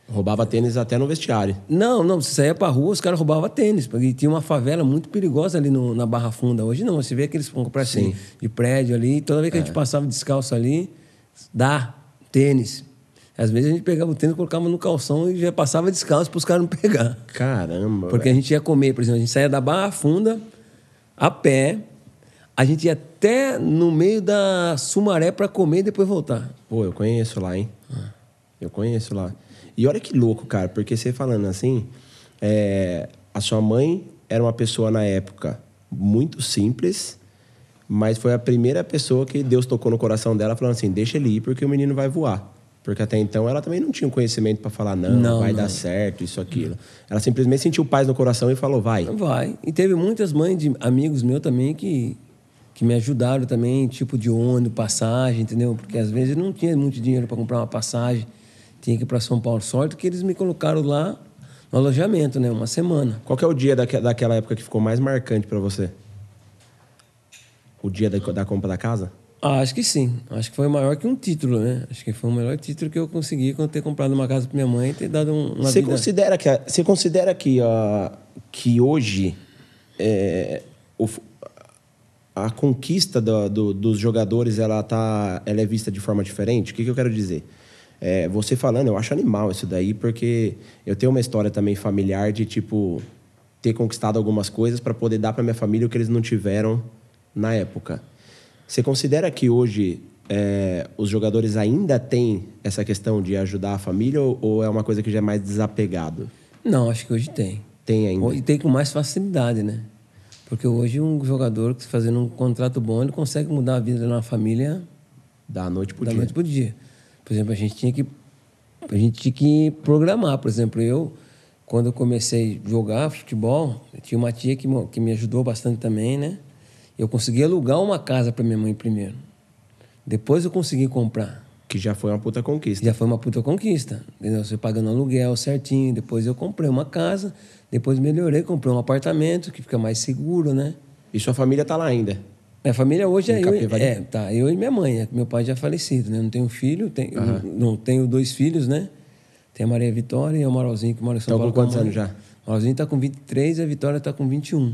Speaker 2: Roubava tênis até no vestiário.
Speaker 1: Não, não, você saía pra rua, os caras roubavam tênis, porque tinha uma favela muito perigosa ali no- na Barra Funda. Hoje não, você vê que eles vão comprar
Speaker 2: Sim.
Speaker 1: assim, de prédio ali, toda vez que a gente passava descalço ali, dá tênis. Às vezes a gente pegava o tênis, colocava no calção e já passava descalço para os caras não pegar.
Speaker 2: Caramba.
Speaker 1: Porque a gente ia comer, por exemplo, a gente saía da Barra Funda a pé, a gente ia até no meio da Sumaré para comer e depois voltar.
Speaker 2: Pô, eu conheço lá, hein? Eu conheço lá. E olha que louco, cara, porque você falando assim, é, a sua mãe era uma pessoa na época muito simples, mas foi a primeira pessoa que Deus tocou no coração dela, falando assim: deixa ele ir porque o menino vai voar. Porque até então ela também não tinha um conhecimento para falar, não,
Speaker 1: Não,
Speaker 2: vai
Speaker 1: não.
Speaker 2: dar certo, isso, aquilo. Ela simplesmente sentiu paz no coração e falou, vai.
Speaker 1: Vai. E teve muitas mães de amigos meus também que, que me ajudaram também, tipo de ônibus, passagem, entendeu? Porque às vezes eu não tinha muito dinheiro para comprar uma passagem, tinha que ir para São Paulo. Sorte que eles me colocaram lá no alojamento, né? Uma semana.
Speaker 2: Qual que é o dia daque- daquela época que ficou mais marcante para você? O dia da, da compra da casa?
Speaker 1: Ah, acho que sim. Acho que foi maior que um título, né? Acho que foi o melhor título que eu consegui quando ter comprado uma casa para minha mãe e ter dado um- uma
Speaker 2: Você
Speaker 1: vida...
Speaker 2: considera que, você considera que, a, que hoje é, o a conquista do- do- dos jogadores ela, tá, ela é vista de forma diferente? O que, que eu quero dizer? É, você falando, eu acho animal isso daí, porque eu tenho uma história também familiar de, tipo, ter conquistado algumas coisas para poder dar para minha família o que eles não tiveram na época. Você considera que hoje é, os jogadores ainda têm essa questão de ajudar a família ou, ou é uma coisa que já é mais desapegado?
Speaker 1: Não, acho que hoje tem.
Speaker 2: Tem ainda.
Speaker 1: E tem com mais facilidade, né? Porque hoje um jogador que fazendo um contrato bom, ele consegue mudar a vida de uma família
Speaker 2: Da noite pro
Speaker 1: da
Speaker 2: dia.
Speaker 1: noite pro dia. Por exemplo, a gente tinha que a gente tinha que programar. Por exemplo, eu quando eu comecei a jogar futebol, tinha uma tia que, que me ajudou bastante também, né? Eu consegui alugar uma casa para minha mãe primeiro. Depois eu consegui comprar.
Speaker 2: Que já foi uma puta conquista.
Speaker 1: Já foi uma puta conquista. Entendeu? Você pagando aluguel certinho. Depois eu comprei uma casa. Depois melhorei, comprei um apartamento que fica mais seguro, né?
Speaker 2: E sua família tá lá ainda.
Speaker 1: Minha família hoje é
Speaker 2: Em
Speaker 1: eu,
Speaker 2: Capivari?
Speaker 1: é, tá, eu e minha mãe. é, Meu pai já é falecido, né? Não tenho filho, tenho, não tenho dois filhos, né? Tem a Maria Vitória e o Maralzinho que mora em São
Speaker 2: Estão
Speaker 1: Paulo.
Speaker 2: com quantos anos já?
Speaker 1: O Maralzinho tá com 23 e a Vitória tá com 21.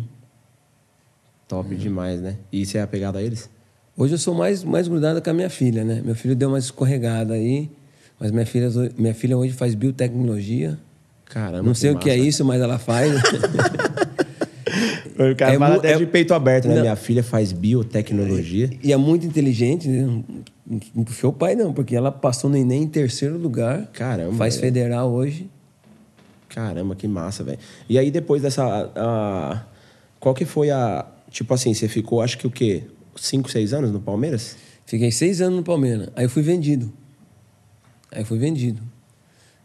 Speaker 2: Top demais, né? E você é apegado a eles?
Speaker 1: Hoje eu sou mais, mais grudado com a minha filha, né? Meu filho deu uma escorregada aí, mas minha filha, minha filha hoje faz biotecnologia.
Speaker 2: Caramba.
Speaker 1: não sei o que é
Speaker 2: massa.
Speaker 1: isso, mas ela faz.
Speaker 2: O cara
Speaker 1: É
Speaker 2: fala até
Speaker 1: é-
Speaker 2: de peito aberto, né?
Speaker 1: Não.
Speaker 2: Minha filha faz biotecnologia.
Speaker 1: e é muito inteligente, né? Não- puxou o pai, não, porque ela passou no Enem em terceiro lugar.
Speaker 2: Caramba,
Speaker 1: Faz
Speaker 2: é.
Speaker 1: federal hoje.
Speaker 2: Caramba, que massa, velho. E aí depois dessa. a- qual que foi a. Tipo assim, você ficou, acho que o quê? Cinco, seis anos no Palmeiras?
Speaker 1: Fiquei seis anos no Palmeiras. Aí eu fui vendido. Aí eu fui vendido.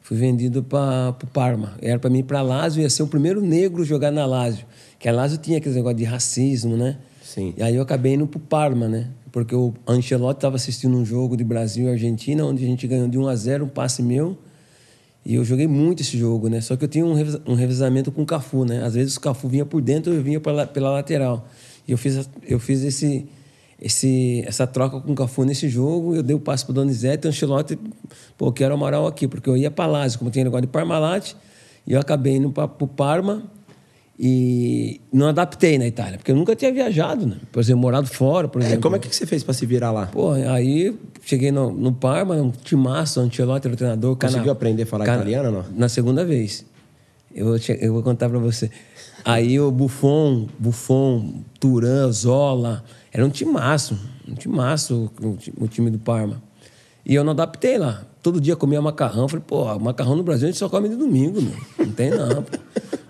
Speaker 1: Fui vendido para o Parma. Era para mim ir para Lazio, ia ser o primeiro negro jogar na Lazio. Que a Lazio tinha aquele negócio de racismo, né?
Speaker 2: Sim.
Speaker 1: E aí eu acabei indo para o Parma, né? Porque o Ancelotti estava assistindo um jogo de Brasil e Argentina, onde a gente ganhou de 1 a 0 um passe meu. E eu joguei muito esse jogo, né? Só que eu tinha um, revis- um revezamento com o Cafu, né? Às vezes o Cafu vinha por dentro, eu vinha pela, pela lateral. E eu fiz, eu fiz esse, esse, essa troca com o Cafu nesse jogo. Eu dei o passe pro Donizete, o Ancelotti, pô, quero o Amaral aqui, porque eu ia para Lazio, como tinha negócio de Parmalat, e eu acabei indo para o Parma e não adaptei na Itália, porque eu nunca tinha viajado, né? Por exemplo, morado fora, por
Speaker 2: É,
Speaker 1: exemplo.
Speaker 2: como é que você fez pra se virar lá?
Speaker 1: Pô, aí cheguei no, no Parma, um timaço, Ancelotti era o treinador.
Speaker 2: Conseguiu
Speaker 1: Cana-
Speaker 2: aprender a falar
Speaker 1: Cana-
Speaker 2: italiano não?
Speaker 1: Na segunda vez. Eu, vou che- eu vou contar pra você. Aí o Buffon, Buffon, Turan, Zola, era um timaço, um timaço o, ti- o time do Parma. E eu não adaptei lá. Todo dia comia macarrão. Falei, pô, macarrão no Brasil a gente só come de domingo, meu. Não tem não. pô.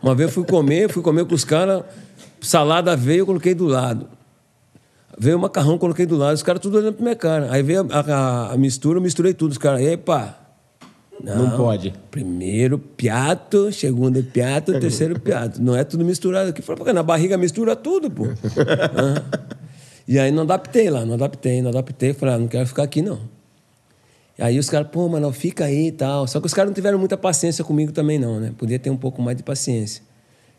Speaker 1: Uma vez eu fui comer, fui comer com os caras, salada veio, eu coloquei do lado. Veio o macarrão, coloquei do lado, os caras tudo olhando pra minha cara. Aí veio a, a- a mistura, eu misturei tudo. Os caras, pá.
Speaker 2: Não pode.
Speaker 1: Primeiro piato, segundo piato, terceiro piato. Não é tudo misturado aqui. Falei, "Pô, na barriga mistura tudo, pô. Hã? e aí não adaptei lá, não adaptei, não adaptei. Falei, ah, não quero ficar aqui, não. Aí os caras, pô, mano, fica aí e tal. Só que os caras não tiveram muita paciência comigo também, não, né? Podia ter um pouco mais de paciência.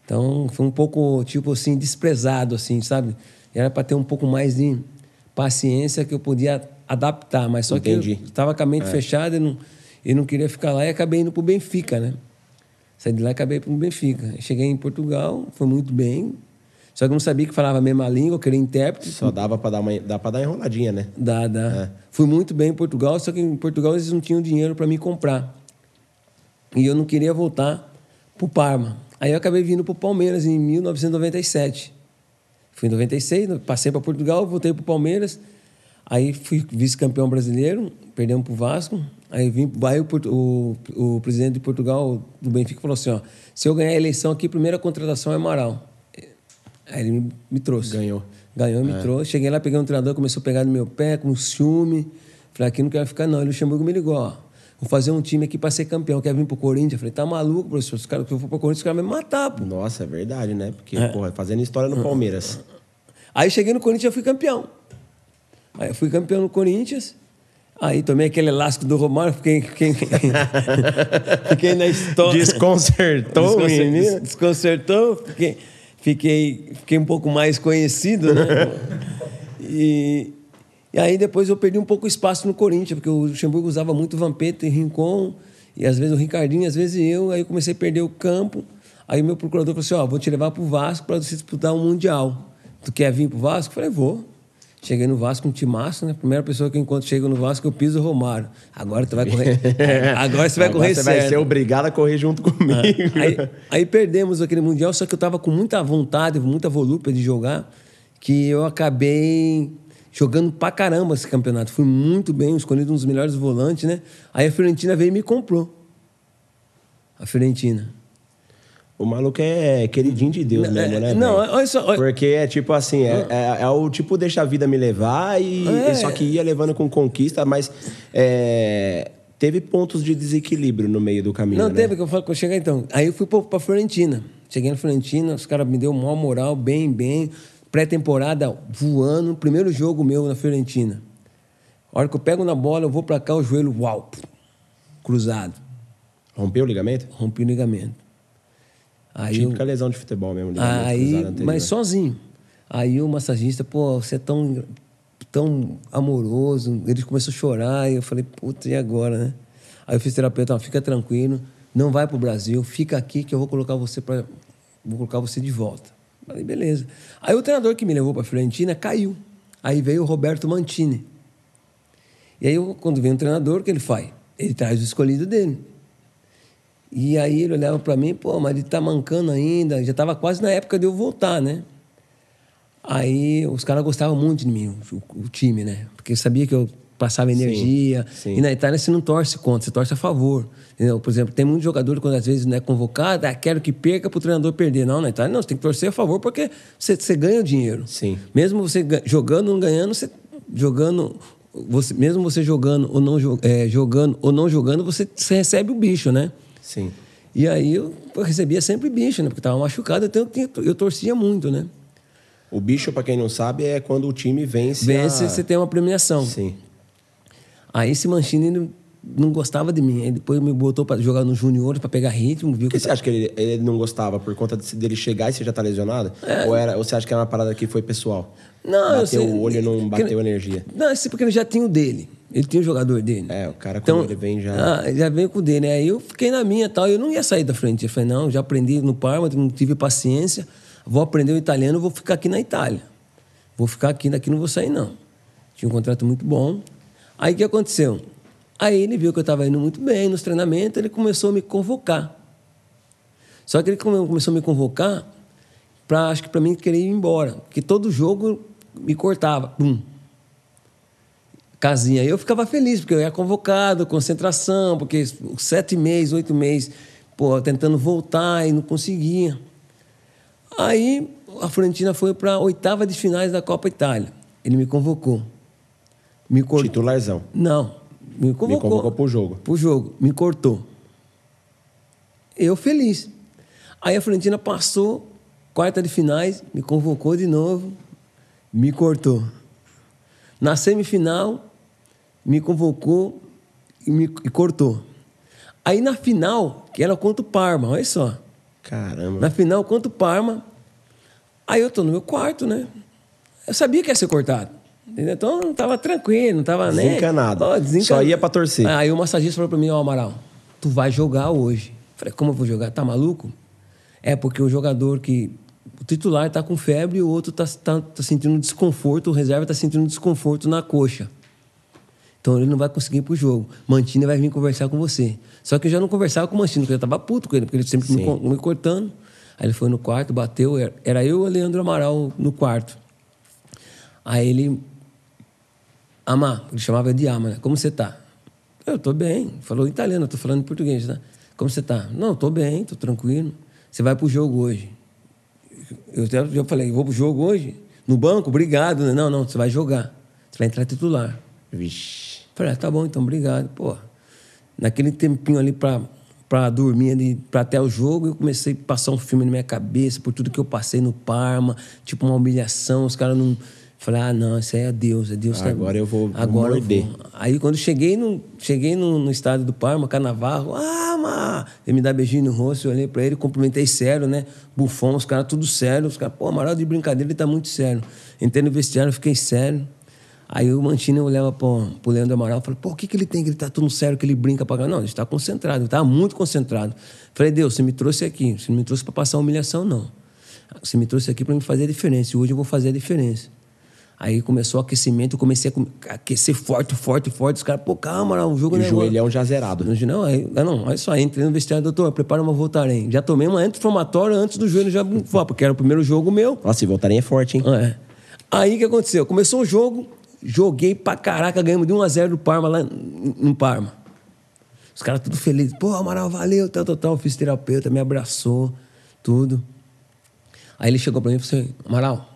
Speaker 1: Então, foi um pouco, tipo assim, desprezado, assim, sabe? Era para ter um pouco mais de paciência que eu podia adaptar, mas só
Speaker 2: Entendi.
Speaker 1: que eu estava com a mente fechada e não, e não queria ficar lá e acabei indo pro Benfica, né? Saí de lá e acabei pro Benfica. Cheguei em Portugal, foi muito bem. Só que eu não sabia que falava a mesma língua, eu queria intérprete.
Speaker 2: Só dava pra dar uma, dá pra dar enroladinha, né?
Speaker 1: Dá, dá. Fui muito bem em Portugal, só que em Portugal eles não tinham dinheiro para me comprar. E eu não queria voltar pro Parma. Aí eu acabei vindo pro Palmeiras em 1997. Fui em 96, passei para Portugal, voltei pro Palmeiras. Aí fui vice-campeão brasileiro, perdemos pro Vasco. Aí vim, aí o, o, o presidente de Portugal, do Benfica, falou assim: ó, se eu ganhar a eleição aqui, a primeira contratação é Amaral. Aí ele me, me trouxe.
Speaker 2: Ganhou.
Speaker 1: Ganhou, me trouxe. Cheguei lá, peguei um treinador, começou a pegar no meu pé, com ciúme. Falei, aqui não quero ficar, não. E o Luxemburgo me ligou, ó. Vou fazer um time aqui para ser campeão. Quer vir pro Corinthians? Falei, tá maluco, professor? Os caras, se eu for pro Corinthians, os caras vão me matar, pô.
Speaker 2: Nossa, é verdade, né? Porque,
Speaker 1: É.
Speaker 2: porra, fazendo história no Palmeiras.
Speaker 1: Aí cheguei no Corinthians, eu fui campeão. Aí eu fui campeão no Corinthians. Aí tomei aquele elástico do Romário, fiquei, fiquei, fiquei na história.
Speaker 2: Desconcertou
Speaker 1: Desconcer-
Speaker 2: menino.
Speaker 1: Desconcertou, fiquei, fiquei, fiquei um pouco mais conhecido, né? E, e aí depois eu perdi um pouco espaço no Corinthians, porque o Luxemburgo usava muito Vampeta e Rincon, e às vezes o Ricardinho, às vezes eu, aí eu comecei a perder o campo. Aí o meu procurador falou assim: ó, vou te levar pro Vasco para você disputar um Mundial. Tu quer vir pro Vasco? Eu falei, vou. Cheguei no Vasco, um timaço, né? Primeira pessoa que eu encontro chega no Vasco, eu piso o Romário. Agora tu vai correr. Agora você vai
Speaker 2: Agora
Speaker 1: correr
Speaker 2: Você vai
Speaker 1: certo.
Speaker 2: ser obrigado a correr junto comigo.
Speaker 1: Aí, aí perdemos aquele Mundial, só que eu estava com muita vontade, muita volúpia de jogar, que eu acabei jogando pra caramba esse campeonato. Fui muito bem, escolhido um dos melhores volantes, né? Aí a Fiorentina veio e me comprou. A Fiorentina.
Speaker 2: O maluco é queridinho de Deus
Speaker 1: Não,
Speaker 2: mesmo,
Speaker 1: é-
Speaker 2: né?
Speaker 1: não, olha só, olha-
Speaker 2: Porque é tipo assim, é, é, é o tipo deixa a vida me levar e
Speaker 1: É.
Speaker 2: só que ia levando com conquista, mas é, teve pontos de desequilíbrio no meio do caminho,
Speaker 1: Não
Speaker 2: né?
Speaker 1: teve, que eu falo que eu cheguei então. Aí eu fui pra, pra Florentina. Cheguei na Florentina, os caras me deu maior moral, bem, bem. Pré-temporada voando, primeiro jogo meu na Fiorentina. A hora que eu pego na bola, eu vou pra cá, o joelho, uau, cruzado.
Speaker 2: Rompeu o ligamento?
Speaker 1: Rompi o ligamento. Aí eu-
Speaker 2: Típica lesão de futebol mesmo, ligamento
Speaker 1: Aí, mas sozinho. Aí o massagista, pô, você é tão, tão amoroso. Ele começou a chorar e eu falei, puta, e agora, né? Aí eu fiz terapeuta, ó, fica tranquilo, não vai pro Brasil, fica aqui que eu vou colocar você para vou colocar você de volta. Falei, beleza. Aí o treinador que me levou para Fiorentina caiu. Aí veio o Roberto Mantini. E aí, quando vem um treinador, o que ele faz? Ele traz o escolhido dele. E aí ele olhava para mim, pô, mas ele tá mancando ainda. Já tava quase na época de eu voltar, né? Aí os caras gostavam muito de mim, o, o time, né? Porque sabia que eu passava energia.
Speaker 2: sim.
Speaker 1: E na Itália você não torce contra, você torce a favor. Entendeu? Por exemplo, tem muito jogador quando às vezes não é convocado, ah, quero que perca para o treinador perder. Não, na Itália não, você tem que torcer a favor porque você, você ganha o dinheiro.
Speaker 2: Sim.
Speaker 1: Mesmo você ga- jogando ou não ganhando, você jogando. Você, mesmo você jogando ou não é, jogando ou não jogando, você, você recebe o bicho, né?
Speaker 2: Sim.
Speaker 1: E aí eu, eu recebia sempre bicho, né? Porque tava machucado, então eu, tinha- eu torcia muito, né?
Speaker 2: O bicho, pra quem não sabe, é quando o time vence.
Speaker 1: Vence,
Speaker 2: a...
Speaker 1: você tem uma premiação.
Speaker 2: Sim.
Speaker 1: Aí esse Mancini não, gostava de mim. Aí depois me botou para jogar no Júnior para pegar ritmo, viu
Speaker 2: Por
Speaker 1: que
Speaker 2: que você acha que ele, ele não gostava? Por conta de- dele chegar e você já tá lesionado? Ou, era, ou você acha que era uma parada que foi pessoal?
Speaker 1: É. Não, eu
Speaker 2: Bateu
Speaker 1: sei-
Speaker 2: o olho e não
Speaker 1: que-
Speaker 2: bateu energia.
Speaker 1: Não, esse porque ele já tinha o dele. Ele tinha o jogador dele.
Speaker 2: É, o cara quando ele vem já...
Speaker 1: Ah, já veio com o dele. Aí eu fiquei na minha e tal. Eu não ia sair da frente. Eu falei, não, já aprendi no Parma, não tive paciência. Vou aprender o italiano, vou ficar aqui na Itália. Vou ficar aqui, daqui não vou sair, não. Tinha um contrato muito bom. Aí o que aconteceu? Aí ele viu que eu estava indo muito bem nos treinamentos, ele começou a me convocar. Só que ele come- começou a me convocar para acho que para mim querer ir embora, porque todo jogo me cortava, pum. Casinha. Aí eu ficava feliz, porque eu ia convocado, concentração, porque sete meses, oito meses, pô, tentando voltar e não conseguia. Aí a Florentina foi para a oitava de finais da Copa Itália. Ele me convocou. Me cortou.
Speaker 2: Titularzão.
Speaker 1: Não, me convocou.
Speaker 2: convocou pro jogo.
Speaker 1: Pro jogo, me cortou. Eu feliz. Aí a Florentina passou, quarta de finais, me convocou de novo, me cortou. Na semifinal, me convocou e me e cortou. Aí na final, que era contra o Parma, olha só.
Speaker 2: Caramba.
Speaker 1: Na final, contra o Parma. Aí eu tô no meu quarto, né? Eu sabia que ia ser cortado. Entendeu? Então eu tava tranquilo, não tava nem.
Speaker 2: Desencanado.
Speaker 1: Ó,
Speaker 2: Só ia pra torcer.
Speaker 1: Aí o massagista falou pra mim, ó, Amaral, tu vai jogar hoje. Falei, como eu vou jogar? Tá maluco? É porque o jogador que. O titular tá com febre e o outro tá, tá, tá sentindo desconforto, o reserva tá sentindo desconforto na coxa. Então ele não vai conseguir ir pro jogo. Mantini vai vir conversar com você. Só que eu já não conversava com o Mantini, porque eu tava puto com ele, porque ele sempre me, me cortando. Aí ele foi no quarto, bateu, era eu e o Leandro Amaral no quarto. Aí ele. Amar, ele chamava de Ama, né? Como você tá? Eu tô bem. Falou em italiano, eu tô falando em português, tá? Como você tá? Não, tô bem, tô tranquilo. Você vai pro jogo hoje. Eu até já falei, vou pro jogo hoje? No banco? Obrigado. né? Não, não, você vai jogar. Você vai entrar titular.
Speaker 2: Vixe.
Speaker 1: Falei, ah, tá bom, então, obrigado. Pô, naquele tempinho ali pra, pra dormir ali, pra até o jogo, eu comecei a passar um filme na minha cabeça por tudo que eu passei no Parma, tipo uma humilhação, os caras não... Falei, ah, não, isso aí é Deus, é Deus. que-
Speaker 2: Agora eu vou-
Speaker 1: Agora eu
Speaker 2: morder.
Speaker 1: vou. Aí quando cheguei no, cheguei no, no estádio do Parma, Canavarro, ah, ma, ele me dá beijinho no rosto, eu olhei pra ele, cumprimentei sério, né? Bufão, os caras tudo sério, os caras, pô, Amaral de brincadeira, ele tá muito sério. Entrei no vestiário, fiquei sério. Aí o Mantini olhava pro, pro Leandro Amaral e falou, pô, o que, que ele tem? Que ele tá tudo sério, que ele brinca pra cá. Não, ele está concentrado, ele tá muito concentrado. Falei, Deus, você me trouxe aqui, você não me trouxe pra passar humilhação, não. Você me trouxe aqui pra me fazer a diferença, e hoje eu vou fazer a diferença. Aí começou o aquecimento, eu comecei a aquecer forte, forte, forte. Os caras, pô, calma, não, o jogo
Speaker 2: E
Speaker 1: não
Speaker 2: o
Speaker 1: é agora.
Speaker 2: joelhão já zerado.
Speaker 1: Não, não, aí, ah, não, olha só, entrei no vestiário, doutor, prepara uma Voltaren. Já tomei uma anti-inflamatória antes do joelho já bufar, porque era o primeiro jogo meu.
Speaker 2: Nossa, e voltarem é forte, hein?
Speaker 1: É. Aí o que aconteceu? Começou o jogo, joguei pra caraca, ganhamos de 1 a 0 do Parma lá no Parma. Os caras tudo felizes. Pô, Amaral, valeu, tal, tal, tal. Fisioterapeuta, me abraçou, tudo. Aí ele chegou pra mim e falou assim, Amaral,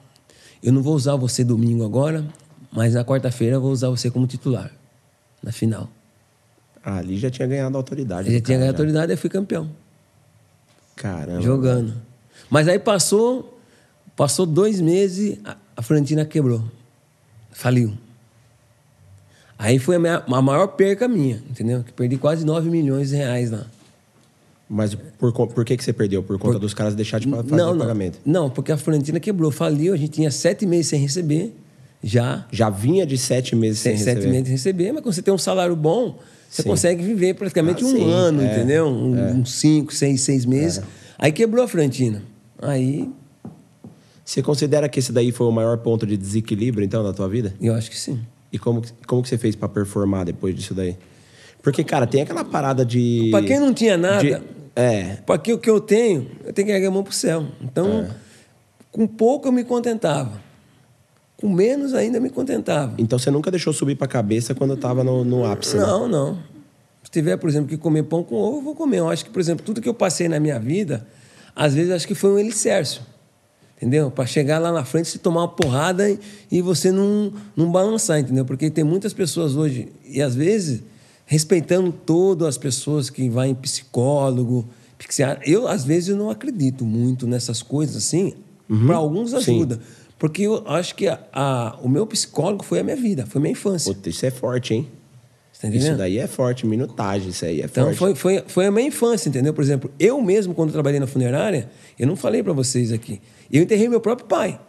Speaker 1: eu não vou usar você domingo agora, mas na quarta-feira eu vou usar você como titular, na final.
Speaker 2: Ah, ali já tinha ganhado a autoridade.
Speaker 1: Já tinha ganhado a autoridade e fui campeão.
Speaker 2: Caramba.
Speaker 1: jogando. Mas aí passou, passou dois meses, a, a Fiorentina quebrou. Faliu. Aí foi a, minha- a maior perca minha, entendeu? Que perdi quase 9 milhões de reais lá.
Speaker 2: Mas por, por que, que você perdeu? Por conta dos caras deixar de fazer
Speaker 1: não,
Speaker 2: pagamento?
Speaker 1: Não, porque a Fiorentina quebrou, faliu, a gente tinha sete meses sem receber, já.
Speaker 2: Já vinha de sete meses sem,
Speaker 1: Sem sete
Speaker 2: receber.
Speaker 1: meses sem receber, mas quando você tem um salário bom, você
Speaker 2: Sim.
Speaker 1: consegue viver praticamente
Speaker 2: Ah,
Speaker 1: um
Speaker 2: sim,
Speaker 1: ano,
Speaker 2: é,
Speaker 1: entendeu? Um, uns cinco, seis, seis meses. Aí quebrou a Fiorentina. Aí,
Speaker 2: Você considera que esse daí foi o maior ponto de desequilíbrio, então, da tua vida?
Speaker 1: eu acho que sim.
Speaker 2: E como, que- como que você fez pra performar depois disso daí? Porque, cara, tem aquela parada de...
Speaker 1: Pra quem não tinha nada,
Speaker 2: de- é,
Speaker 1: Para que o que eu tenho, eu tenho que erguer a mão pro céu. Então,
Speaker 2: É.
Speaker 1: com pouco eu me contentava. com menos ainda me contentava.
Speaker 2: Então você nunca deixou subir pra cabeça quando tava no, no ápice, né?
Speaker 1: Não, não. Se tiver, por exemplo, que comer pão com ovo, eu vou comer. Eu acho que, por exemplo, tudo que eu passei na minha vida, às vezes acho que foi um elicércio. Entendeu? Para chegar lá na frente, se tomar uma porrada e, e você não, não balançar, entendeu? Porque tem muitas pessoas hoje, e às vezes, respeitando todas as pessoas que vão em psicólogo, psiquiatra. Eu, às vezes, não acredito muito nessas coisas assim. Para alguns
Speaker 2: Uhum. Sim.
Speaker 1: ajuda. Porque eu acho que a, a- o meu psicólogo foi a minha vida, foi a minha infância.
Speaker 2: Puta, isso é forte, hein?
Speaker 1: Tá?
Speaker 2: Isso daí é forte, minutagem, isso aí é
Speaker 1: Então,
Speaker 2: forte.
Speaker 1: foi, foi, foi a minha infância, entendeu? Por exemplo, eu mesmo, quando trabalhei na funerária, eu não falei para vocês aqui. Eu enterrei meu próprio pai,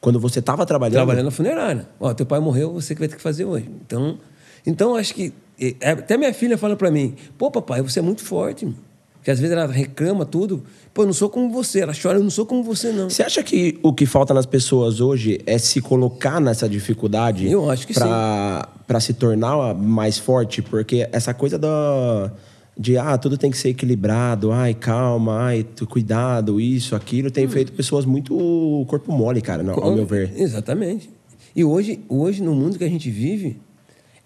Speaker 2: Quando você tava trabalhando.
Speaker 1: trabalhando na funerária. Ó, teu pai morreu, você que vai ter que fazer hoje. Então, então acho que. eh, Até minha filha fala para mim: pô, papai, você é muito forte. Porque às vezes ela reclama tudo. Pô, eu não sou como você. Ela chora, eu não sou como você, não.
Speaker 2: Você acha que o que falta nas pessoas hoje é se colocar nessa dificuldade?
Speaker 1: Eu acho que
Speaker 2: pra, Pra se tornar mais forte? Porque essa coisa da. De, ah, tudo tem que ser equilibrado, ai, calma, ai, cuidado, isso, aquilo, tem feito pessoas muito corpo mole, cara, ao meu ver.
Speaker 1: Exatamente. E hoje, hoje, no mundo que a gente vive,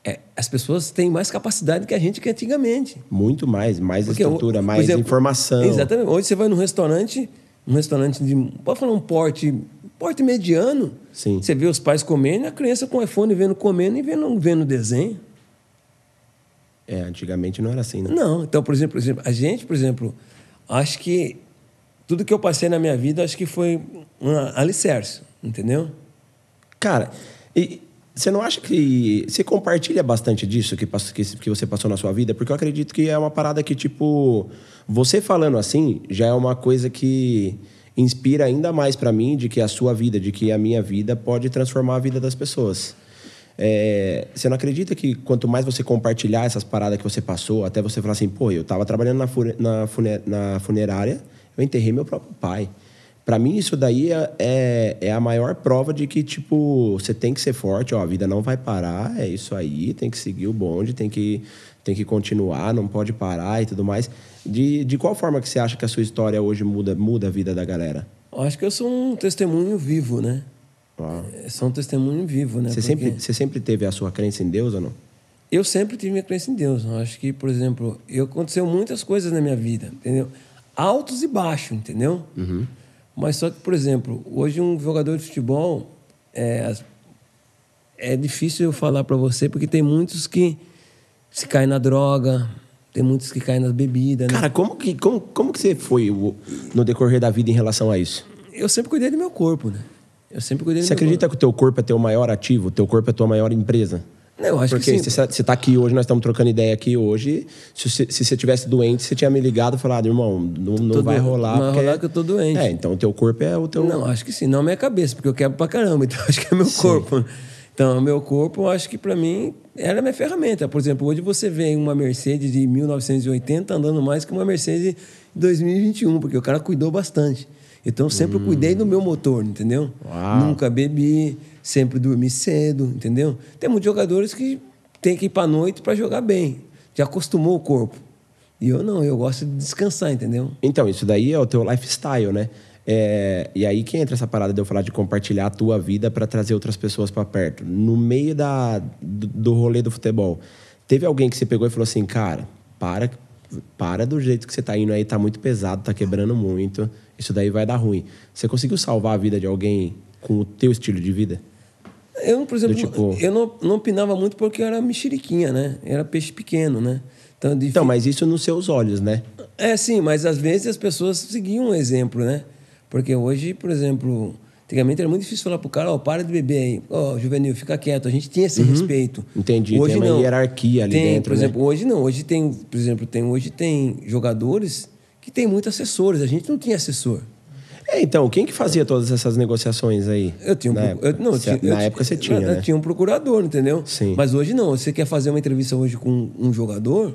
Speaker 1: é, as pessoas têm mais capacidade que a gente que antigamente.
Speaker 2: Muito mais, mais
Speaker 1: Porque,
Speaker 2: estrutura, mais
Speaker 1: exemplo,
Speaker 2: informação.
Speaker 1: Exatamente. Hoje você vai num restaurante, um restaurante de. Pode falar um porte, porte mediano.
Speaker 2: Sim.
Speaker 1: Você vê os pais comendo, e a criança com o iPhone vendo comendo e vendo, vendo desenho.
Speaker 2: É, antigamente não era assim, né?
Speaker 1: Não. Então, por exemplo, por exemplo, a gente, por exemplo, acho que tudo que eu passei na minha vida, acho que foi um alicerce, entendeu?
Speaker 2: Cara, e você não acha que. Você compartilha bastante disso que, que, que você passou na sua vida? Porque eu acredito que é uma parada que, tipo, você falando assim já é uma coisa que inspira ainda mais pra mim de que a sua vida, de que a minha vida pode transformar a vida das pessoas. É, você não acredita que quanto mais você compartilhar essas paradas que você passou, até você falar assim, pô, eu tava trabalhando na, na, na funerária, eu enterrei meu próprio pai. Pra mim, isso daí é, é, é a maior prova de que, tipo, você tem que ser forte, ó, a vida não vai parar, é isso aí, tem que seguir o bonde, tem que, tem que continuar, não pode parar e tudo mais. De, de qual forma que você acha que a sua história hoje muda, muda a vida da galera?
Speaker 1: Eu acho que eu sou um testemunho vivo, né? É, Sou um testemunho vivo, né?
Speaker 2: Você,
Speaker 1: Porque
Speaker 2: sempre, você sempre teve a sua crença em Deus ou não?
Speaker 1: Eu sempre tive minha crença em Deus. Eu acho que, por exemplo, eu aconteceu muitas coisas na minha vida, entendeu? Altos e baixos, entendeu? Mas só que, por exemplo, hoje um jogador de futebol é, é difícil eu falar para você porque tem muitos que se caem na droga, tem muitos que caem na bebida, né?
Speaker 2: Cara, como que, como, como que você foi no decorrer da vida em relação a isso?
Speaker 1: Eu sempre cuidei do meu corpo, né? Eu sempre cuidei do
Speaker 2: Você acredita que o teu corpo é teu maior ativo? O teu corpo é tua maior empresa?
Speaker 1: Eu acho
Speaker 2: Porque
Speaker 1: que sim.
Speaker 2: você você tá aqui hoje, nós estamos trocando ideia aqui hoje. Se você, se você tivesse doente, você tinha me ligado e falado, irmão, não, não
Speaker 1: Tô
Speaker 2: vai
Speaker 1: do-
Speaker 2: rolar.
Speaker 1: não vai rolar que eu tô doente.
Speaker 2: É, então o teu corpo é o teu.
Speaker 1: Não, acho que sim. Não a minha cabeça, porque eu quebro pra caramba. Então, acho que é meu corpo. Então, o meu corpo, acho que pra mim, era a minha ferramenta. Por exemplo, hoje você vê uma Mercedes de 1980 andando mais que uma Mercedes de 2021, porque o cara cuidou bastante. Então, eu sempre cuidei do meu motor, entendeu?
Speaker 2: Uau.
Speaker 1: Nunca bebi, sempre dormi cedo, entendeu? Tem muitos jogadores que têm que ir pra noite pra jogar bem. Já acostumou o corpo. E eu não, eu gosto de descansar, entendeu?
Speaker 2: Então, isso daí é o teu lifestyle, né? É, e aí que entra essa parada de eu falar de compartilhar a tua vida para trazer outras pessoas para perto. No meio da, do, do rolê do futebol, teve alguém que você pegou e falou assim, cara, para, para do jeito que você tá indo aí, tá muito pesado, tá quebrando muito, isso daí vai dar ruim. Você conseguiu salvar a vida de alguém com o teu estilo de vida?
Speaker 1: Eu, por exemplo,
Speaker 2: tipo-
Speaker 1: eu não, não opinava muito porque eu era mexeriquinha, né? Eu era peixe pequeno, né? Então, de
Speaker 2: Então, mas isso nos seus olhos, né?
Speaker 1: É, sim, mas às vezes as pessoas seguiam um exemplo, né? Porque hoje, por exemplo, antigamente era muito difícil falar pro cara, ó, para de beber aí. Ó, juvenil, fica quieto. A gente tinha esse respeito.
Speaker 2: Uhum. Entendi, tem uma hierarquia ali
Speaker 1: tem,
Speaker 2: dentro,
Speaker 1: Por
Speaker 2: né?
Speaker 1: exemplo, hoje não. Hoje tem, por exemplo, tem, hoje tem jogadores que tem muitos assessores. A gente não tinha assessor.
Speaker 2: É, então, quem que fazia todas essas negociações aí?
Speaker 1: Eu tinha um
Speaker 2: na época?
Speaker 1: eu- não, eu
Speaker 2: Você-
Speaker 1: tinha- eu
Speaker 2: na época você tinha, né?
Speaker 1: Eu tinha um procurador, entendeu?
Speaker 2: Sim.
Speaker 1: Mas hoje não. Você quer fazer uma entrevista hoje com um jogador,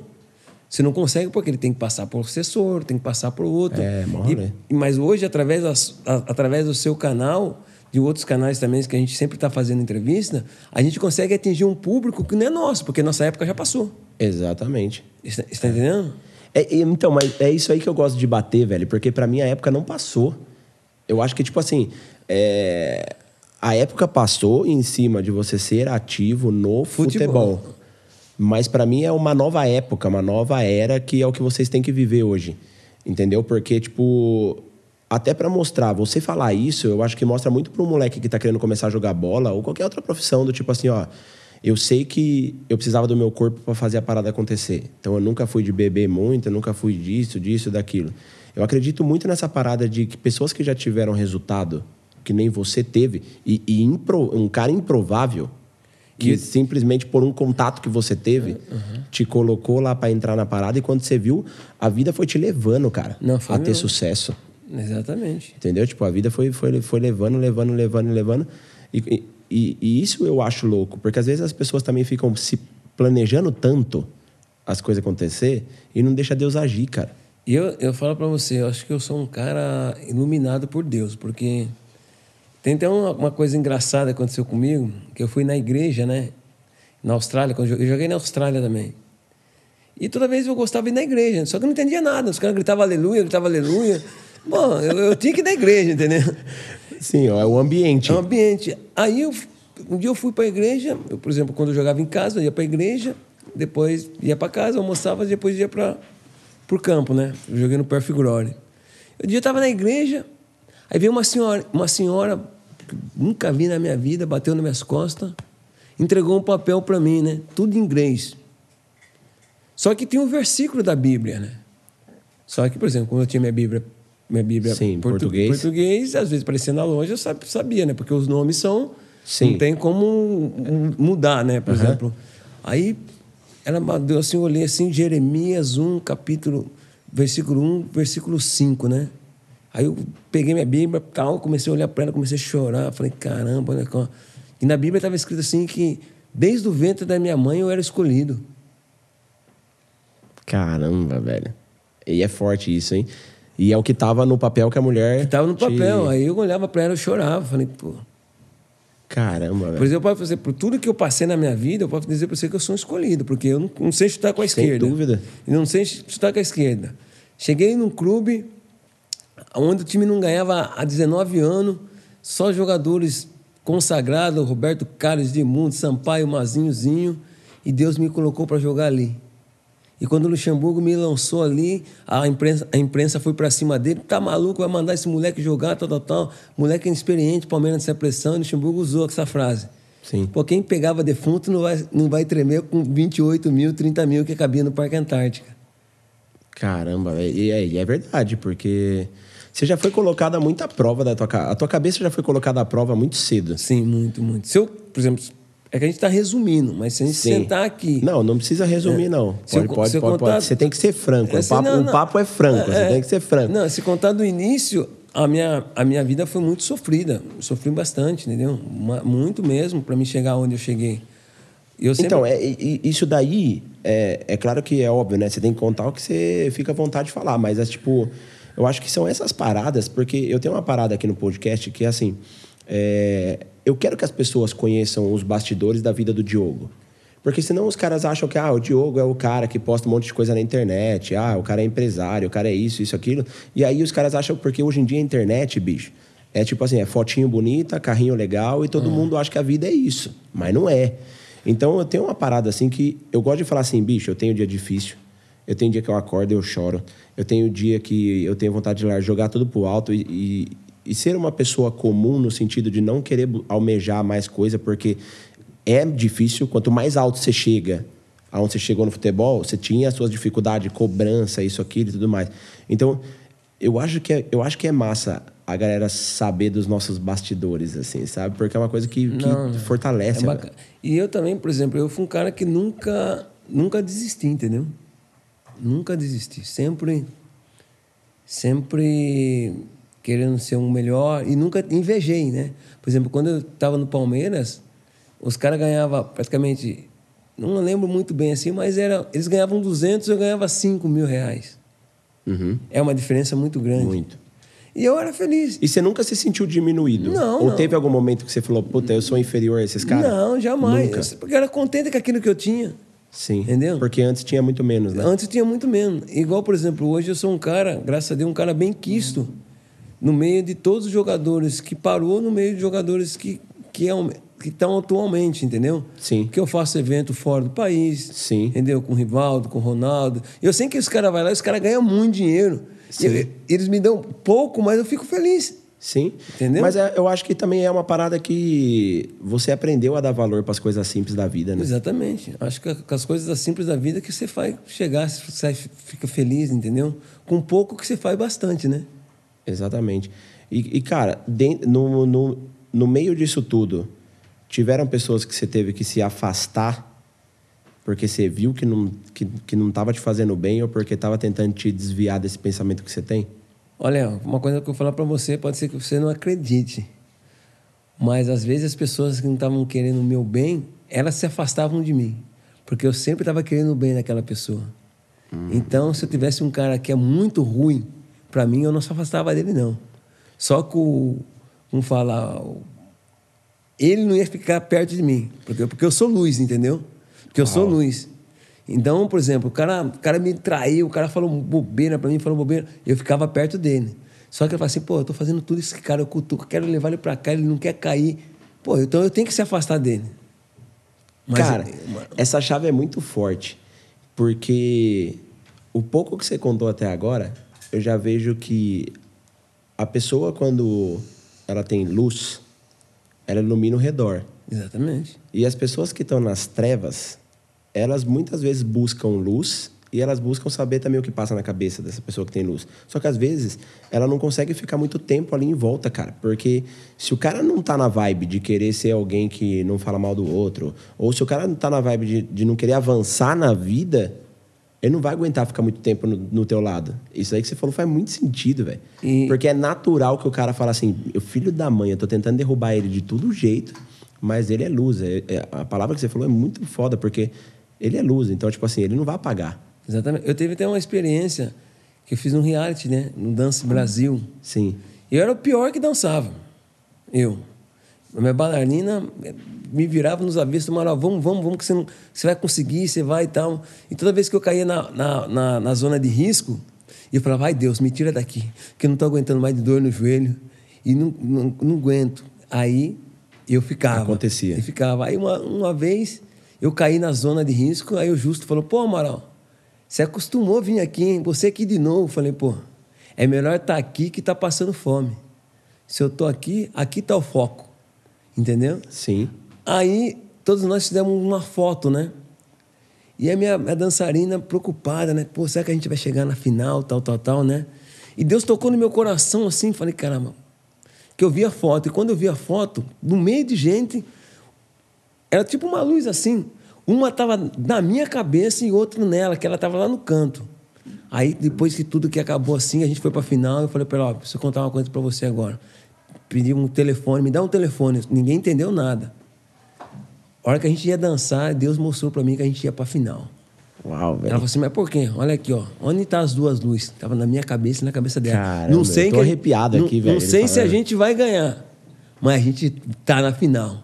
Speaker 1: você não consegue porque ele tem que passar por assessor, tem que passar por outro.
Speaker 2: É,
Speaker 1: E-
Speaker 2: rolê.
Speaker 1: mas hoje, através, das- a- através do seu canal, de outros canais também que a gente sempre está fazendo entrevista, a gente consegue atingir um público que não é nosso, porque nossa época já passou.
Speaker 2: Exatamente.
Speaker 1: Está, está entendendo?
Speaker 2: É, e, então, mas é isso aí que eu gosto de bater, velho, porque pra mim a época não passou. Eu acho que, tipo assim, é, a época passou em cima de você ser ativo no futebol.
Speaker 1: Futebol.
Speaker 2: Mas para mim é uma nova época, uma nova era que é o que vocês têm que viver hoje. Entendeu? Porque, tipo, até para mostrar, você falar isso, eu acho que mostra muito para um moleque que tá querendo começar a jogar bola ou qualquer outra profissão, do tipo assim, ó. Eu sei que eu precisava do meu corpo para fazer a parada acontecer. Então eu nunca fui de beber muito, eu nunca fui disso, disso, daquilo. Eu acredito muito nessa parada de que pessoas que já tiveram resultado, que nem você teve, e, e impro- um cara improvável, que simplesmente por um contato que você teve, te colocou lá para entrar na parada e quando você viu, a vida foi te levando, cara,
Speaker 1: Não,
Speaker 2: a ter
Speaker 1: mesmo.
Speaker 2: sucesso.
Speaker 1: Exatamente.
Speaker 2: Entendeu? Tipo, a vida foi, foi, foi levando, levando, levando, levando. E, e, e isso eu acho louco, porque às vezes as pessoas também ficam se planejando tanto as coisas acontecer e não deixa Deus agir, cara.
Speaker 1: E eu, eu falo pra você, eu acho que eu sou um cara iluminado por Deus, porque tem até uma, uma coisa engraçada que aconteceu comigo, que eu fui na igreja, né? Na Austrália, quando eu joguei- eu joguei na Austrália também. E toda vez eu gostava de ir na igreja, só que eu não entendia nada. Os caras gritavam aleluia, gritavam aleluia. Bom, eu, eu tinha que ir na igreja, entendeu?
Speaker 2: Sim, ó, é o ambiente.
Speaker 1: É um ambiente. Aí eu, um dia eu fui para a igreja, eu, por exemplo, quando eu jogava em casa, eu ia para a igreja, depois ia para casa, almoçava, depois ia para o campo, né? Eu joguei no Glory. Um dia eu estava na igreja, aí veio uma senhora, uma senhora que nunca vi na minha vida, bateu nas minhas costas, entregou um papel para mim, né? Tudo em inglês. Só que tem um versículo da Bíblia, né? Só que, por exemplo, quando eu tinha minha Bíblia, minha Bíblia
Speaker 2: Sim,
Speaker 1: portu-
Speaker 2: português.
Speaker 1: português, às vezes aparecia na loja, eu sab- sabia, né? Porque os nomes são.
Speaker 2: Sim.
Speaker 1: Não tem como mu- mudar, né? Por exemplo. Aí ela ma- deu assim, eu olhei assim, Jeremias 1, capítulo, versículo 1, versículo 5, né? Aí eu peguei minha Bíblia, tal, comecei a olhar para ela, comecei a chorar. Falei, caramba, olha cá. E na Bíblia estava escrito assim que desde o ventre da minha mãe eu era escolhido.
Speaker 2: Caramba, velho. E é forte isso, hein? E é o que tava no papel que a mulher.
Speaker 1: Que tava no
Speaker 2: te-
Speaker 1: papel. Aí eu olhava para ela e chorava. Falei, pô.
Speaker 2: Caramba,
Speaker 1: Por
Speaker 2: velho.
Speaker 1: exemplo, eu posso dizer, por tudo que eu passei na minha vida, eu posso dizer para você que eu sou um escolhido, porque eu não, não sei chutar com a
Speaker 2: Sem
Speaker 1: esquerda.
Speaker 2: dúvida.
Speaker 1: Eu não sei chutar com a esquerda. Cheguei num clube onde o time não ganhava há 19 anos, só jogadores consagrados, Roberto Carlos, Edmundo, Sampaio, Mazinhozinho, e Deus me colocou para jogar ali. E quando o Luxemburgo me lançou ali, a imprensa, a imprensa foi para cima dele. Tá maluco, vai mandar esse moleque jogar, tal, tal, tal. Moleque inexperiente, Palmeiras sem pressão. E o Luxemburgo usou essa frase.
Speaker 2: Sim.
Speaker 1: Pô, quem pegava defunto não vai, não vai tremer com 28 mil, 30 mil que cabia no Parque Antártica.
Speaker 2: Caramba, velho. E é, é verdade, porque você já foi colocado a muita prova da tua A tua cabeça já foi colocada à prova muito cedo.
Speaker 1: Sim, muito, muito. Se eu, por exemplo, é que a gente está resumindo, mas se a gente
Speaker 2: Sim.
Speaker 1: sentar aqui.
Speaker 2: Não, não precisa resumir, não.
Speaker 1: Se eu
Speaker 2: Pode, pode, pode,
Speaker 1: contar-
Speaker 2: pode. Você tem que ser franco.
Speaker 1: É,
Speaker 2: o papo,
Speaker 1: não,
Speaker 2: o
Speaker 1: não.
Speaker 2: papo é franco, você
Speaker 1: É,
Speaker 2: tem que ser franco.
Speaker 1: Não, se contar do início, a minha, a minha vida foi muito sofrida. Eu sofri bastante, entendeu? Muito mesmo para me chegar onde eu cheguei. Eu sempre-
Speaker 2: Então, é, isso daí, é, é claro que é óbvio, né? Você tem que contar o que você fica à vontade de falar, mas é tipo, eu acho que são essas paradas, porque eu tenho uma parada aqui no podcast que é assim: é, eu quero que as pessoas conheçam os bastidores da vida do Diogo. Porque senão os caras acham que ah, o Diogo é o cara que posta um monte de coisa na internet, ah, o cara é empresário, o cara é isso, isso, aquilo. E aí os caras acham, porque hoje em dia a internet, bicho, é tipo assim, é fotinho bonita, carrinho legal, e todo mundo acha que a vida é isso. Mas não é. Então eu tenho uma parada assim que eu gosto de falar assim, bicho, eu tenho dia difícil. Eu tenho dia que eu acordo e eu choro. Eu tenho dia que eu tenho vontade de jogar tudo pro alto e, e, e ser uma pessoa comum no sentido de não querer almejar mais coisa, porque é difícil. Quanto mais alto você chega, aonde você chegou no futebol, você tinha as suas dificuldades, cobrança, isso, aquilo e tudo mais. Então, eu acho que é, eu acho que é massa a galera saber dos nossos bastidores, assim, sabe? Porque é uma coisa que, que
Speaker 1: Não,
Speaker 2: fortalece.
Speaker 1: É bacana. E eu também, por exemplo, eu fui um cara que nunca, nunca desisti, entendeu? Nunca desisti. Sempre, sempre querendo ser um melhor e nunca invejei, né? Por exemplo, quando eu estava no Palmeiras, os caras ganhavam praticamente, não lembro muito bem assim, mas era, eles ganhavam 200, eu ganhava 5 mil reais.
Speaker 2: Uhum.
Speaker 1: É uma diferença muito grande.
Speaker 2: Muito.
Speaker 1: E eu era feliz.
Speaker 2: E você nunca se sentiu diminuído?
Speaker 1: Não,
Speaker 2: Ou
Speaker 1: não.
Speaker 2: teve algum momento que você falou, puta, eu sou inferior a esses caras?
Speaker 1: Não, jamais.
Speaker 2: Nunca.
Speaker 1: Eu- Porque eu era contente com aquilo que eu tinha.
Speaker 2: Sim.
Speaker 1: Entendeu?
Speaker 2: Porque antes tinha muito menos, né?
Speaker 1: Antes tinha muito menos. Igual, por exemplo, hoje eu sou um cara, graças a Deus, um cara bem quisto no meio de todos os jogadores que parou, no meio de jogadores que que é um, que estão atualmente, entendeu?
Speaker 2: Sim.
Speaker 1: Que eu faço evento fora do país.
Speaker 2: Sim.
Speaker 1: Entendeu? Com o Rivaldo, com o Ronaldo. Eu sei que os caras vão lá, os caras ganham muito dinheiro.
Speaker 2: Sim.
Speaker 1: Eles me dão pouco, mas eu fico feliz.
Speaker 2: Sim.
Speaker 1: Entendeu?
Speaker 2: Mas é- eu acho que também é uma parada que você aprendeu a dar valor para as coisas simples da vida, né?
Speaker 1: Exatamente. Acho que com as coisas simples da vida que você faz chegar, você fica feliz, entendeu? Com pouco que você faz bastante, né?
Speaker 2: Exatamente. E, e, cara, no, no, no meio disso tudo, tiveram pessoas que você teve que se afastar porque você viu que não, que, que não tava te fazendo bem ou porque tava tentando te desviar desse pensamento que você tem?
Speaker 1: Olha, uma coisa que eu vou falar pra você, pode ser que você não acredite. Mas às vezes as pessoas que não estavam querendo o meu bem, elas se afastavam de mim. Porque eu sempre estava querendo o bem daquela pessoa. Então, se eu tivesse um cara que é muito ruim pra mim, eu não se afastava dele, não. Só que o. Como falar. Ele não ia ficar perto de mim. Porque, porque eu sou luz, entendeu? Porque eu sou luz. Então, por exemplo, o cara, o cara me traiu, o cara falou bobeira pra mim, falou bobeira, eu ficava perto dele. Só que eu falei assim, pô, eu tô fazendo tudo isso que cara eu cutuco, eu quero levar ele pra cá, ele não quer cair. Pô, então eu tenho que se afastar dele. Mas-
Speaker 2: Cara, essa chave é muito forte, porque o pouco que você contou até agora, eu já vejo que a pessoa, quando ela tem luz, ela ilumina o redor.
Speaker 1: Exatamente.
Speaker 2: E as pessoas que estão nas trevas, elas muitas vezes buscam luz e elas buscam saber também o que passa na cabeça dessa pessoa que tem luz. Só que às vezes ela não consegue ficar muito tempo ali em volta, cara. Porque se o cara não tá na vibe de querer ser alguém que não fala mal do outro, ou se o cara não tá na vibe de, de não querer avançar na vida, ele não vai aguentar ficar muito tempo no, no teu lado. Isso aí que você falou faz muito sentido, velho.
Speaker 1: E-
Speaker 2: Porque é natural que o cara fala assim, o filho da mãe, eu tô tentando derrubar ele de todo jeito, mas ele é luz. É- é- a palavra que você falou é muito foda, porque ele é luz. Então, tipo assim, ele não vai apagar.
Speaker 1: Exatamente. Eu teve até uma experiência que eu fiz um reality, né? No Dance Brasil.
Speaker 2: Sim.
Speaker 1: Eu era o pior que dançava. Eu. A minha bailarina me virava nos avessos, Amaral, vamos, vamos, vamos, que você, não, você vai conseguir, você vai e tal. E toda vez que eu caía na, na, na, na zona de risco, eu falava, ai Deus, me tira daqui, que eu não estou aguentando mais de dor no joelho. E não, não, não aguento. Aí eu ficava.
Speaker 2: Acontecia.
Speaker 1: E ficava. Aí uma, uma vez eu caí na zona de risco, aí o Justo falou, pô, Amaral, você acostumou a vir aqui, hein? Você aqui de novo. Eu falei, pô, é melhor estar aqui que estar passando fome. Se eu tô aqui, aqui tá o foco. Entendeu?
Speaker 2: Sim.
Speaker 1: Aí todos nós fizemos uma foto, né? E a minha, dançarina preocupada, né? Pô, será que a gente vai chegar na final, tal, tal, tal, né? E Deus tocou no meu coração assim, falei, caramba. Que eu vi a foto. E quando eu vi a foto, no meio de gente, era tipo uma luz assim. Uma estava na minha cabeça e outra nela, que ela estava lá no canto. Aí, depois que tudo que acabou assim, a gente foi pra final. Eu falei pra ela: ó, preciso contar uma coisa pra você agora. Pedi um telefone, me dá um telefone. Ninguém entendeu nada. A hora que a gente ia dançar, Deus mostrou pra mim que a gente ia pra final.
Speaker 2: Uau,
Speaker 1: Ela
Speaker 2: velho.
Speaker 1: falou assim: mas por quê? Olha aqui, ó. Onde tá as duas luzes? Tava na minha cabeça e na cabeça dela.
Speaker 2: Caramba,
Speaker 1: não sei
Speaker 2: eu tô
Speaker 1: que-
Speaker 2: arrepiado
Speaker 1: não-
Speaker 2: aqui, velho,
Speaker 1: Não sei se a gente vai ganhar, mas a gente tá na final.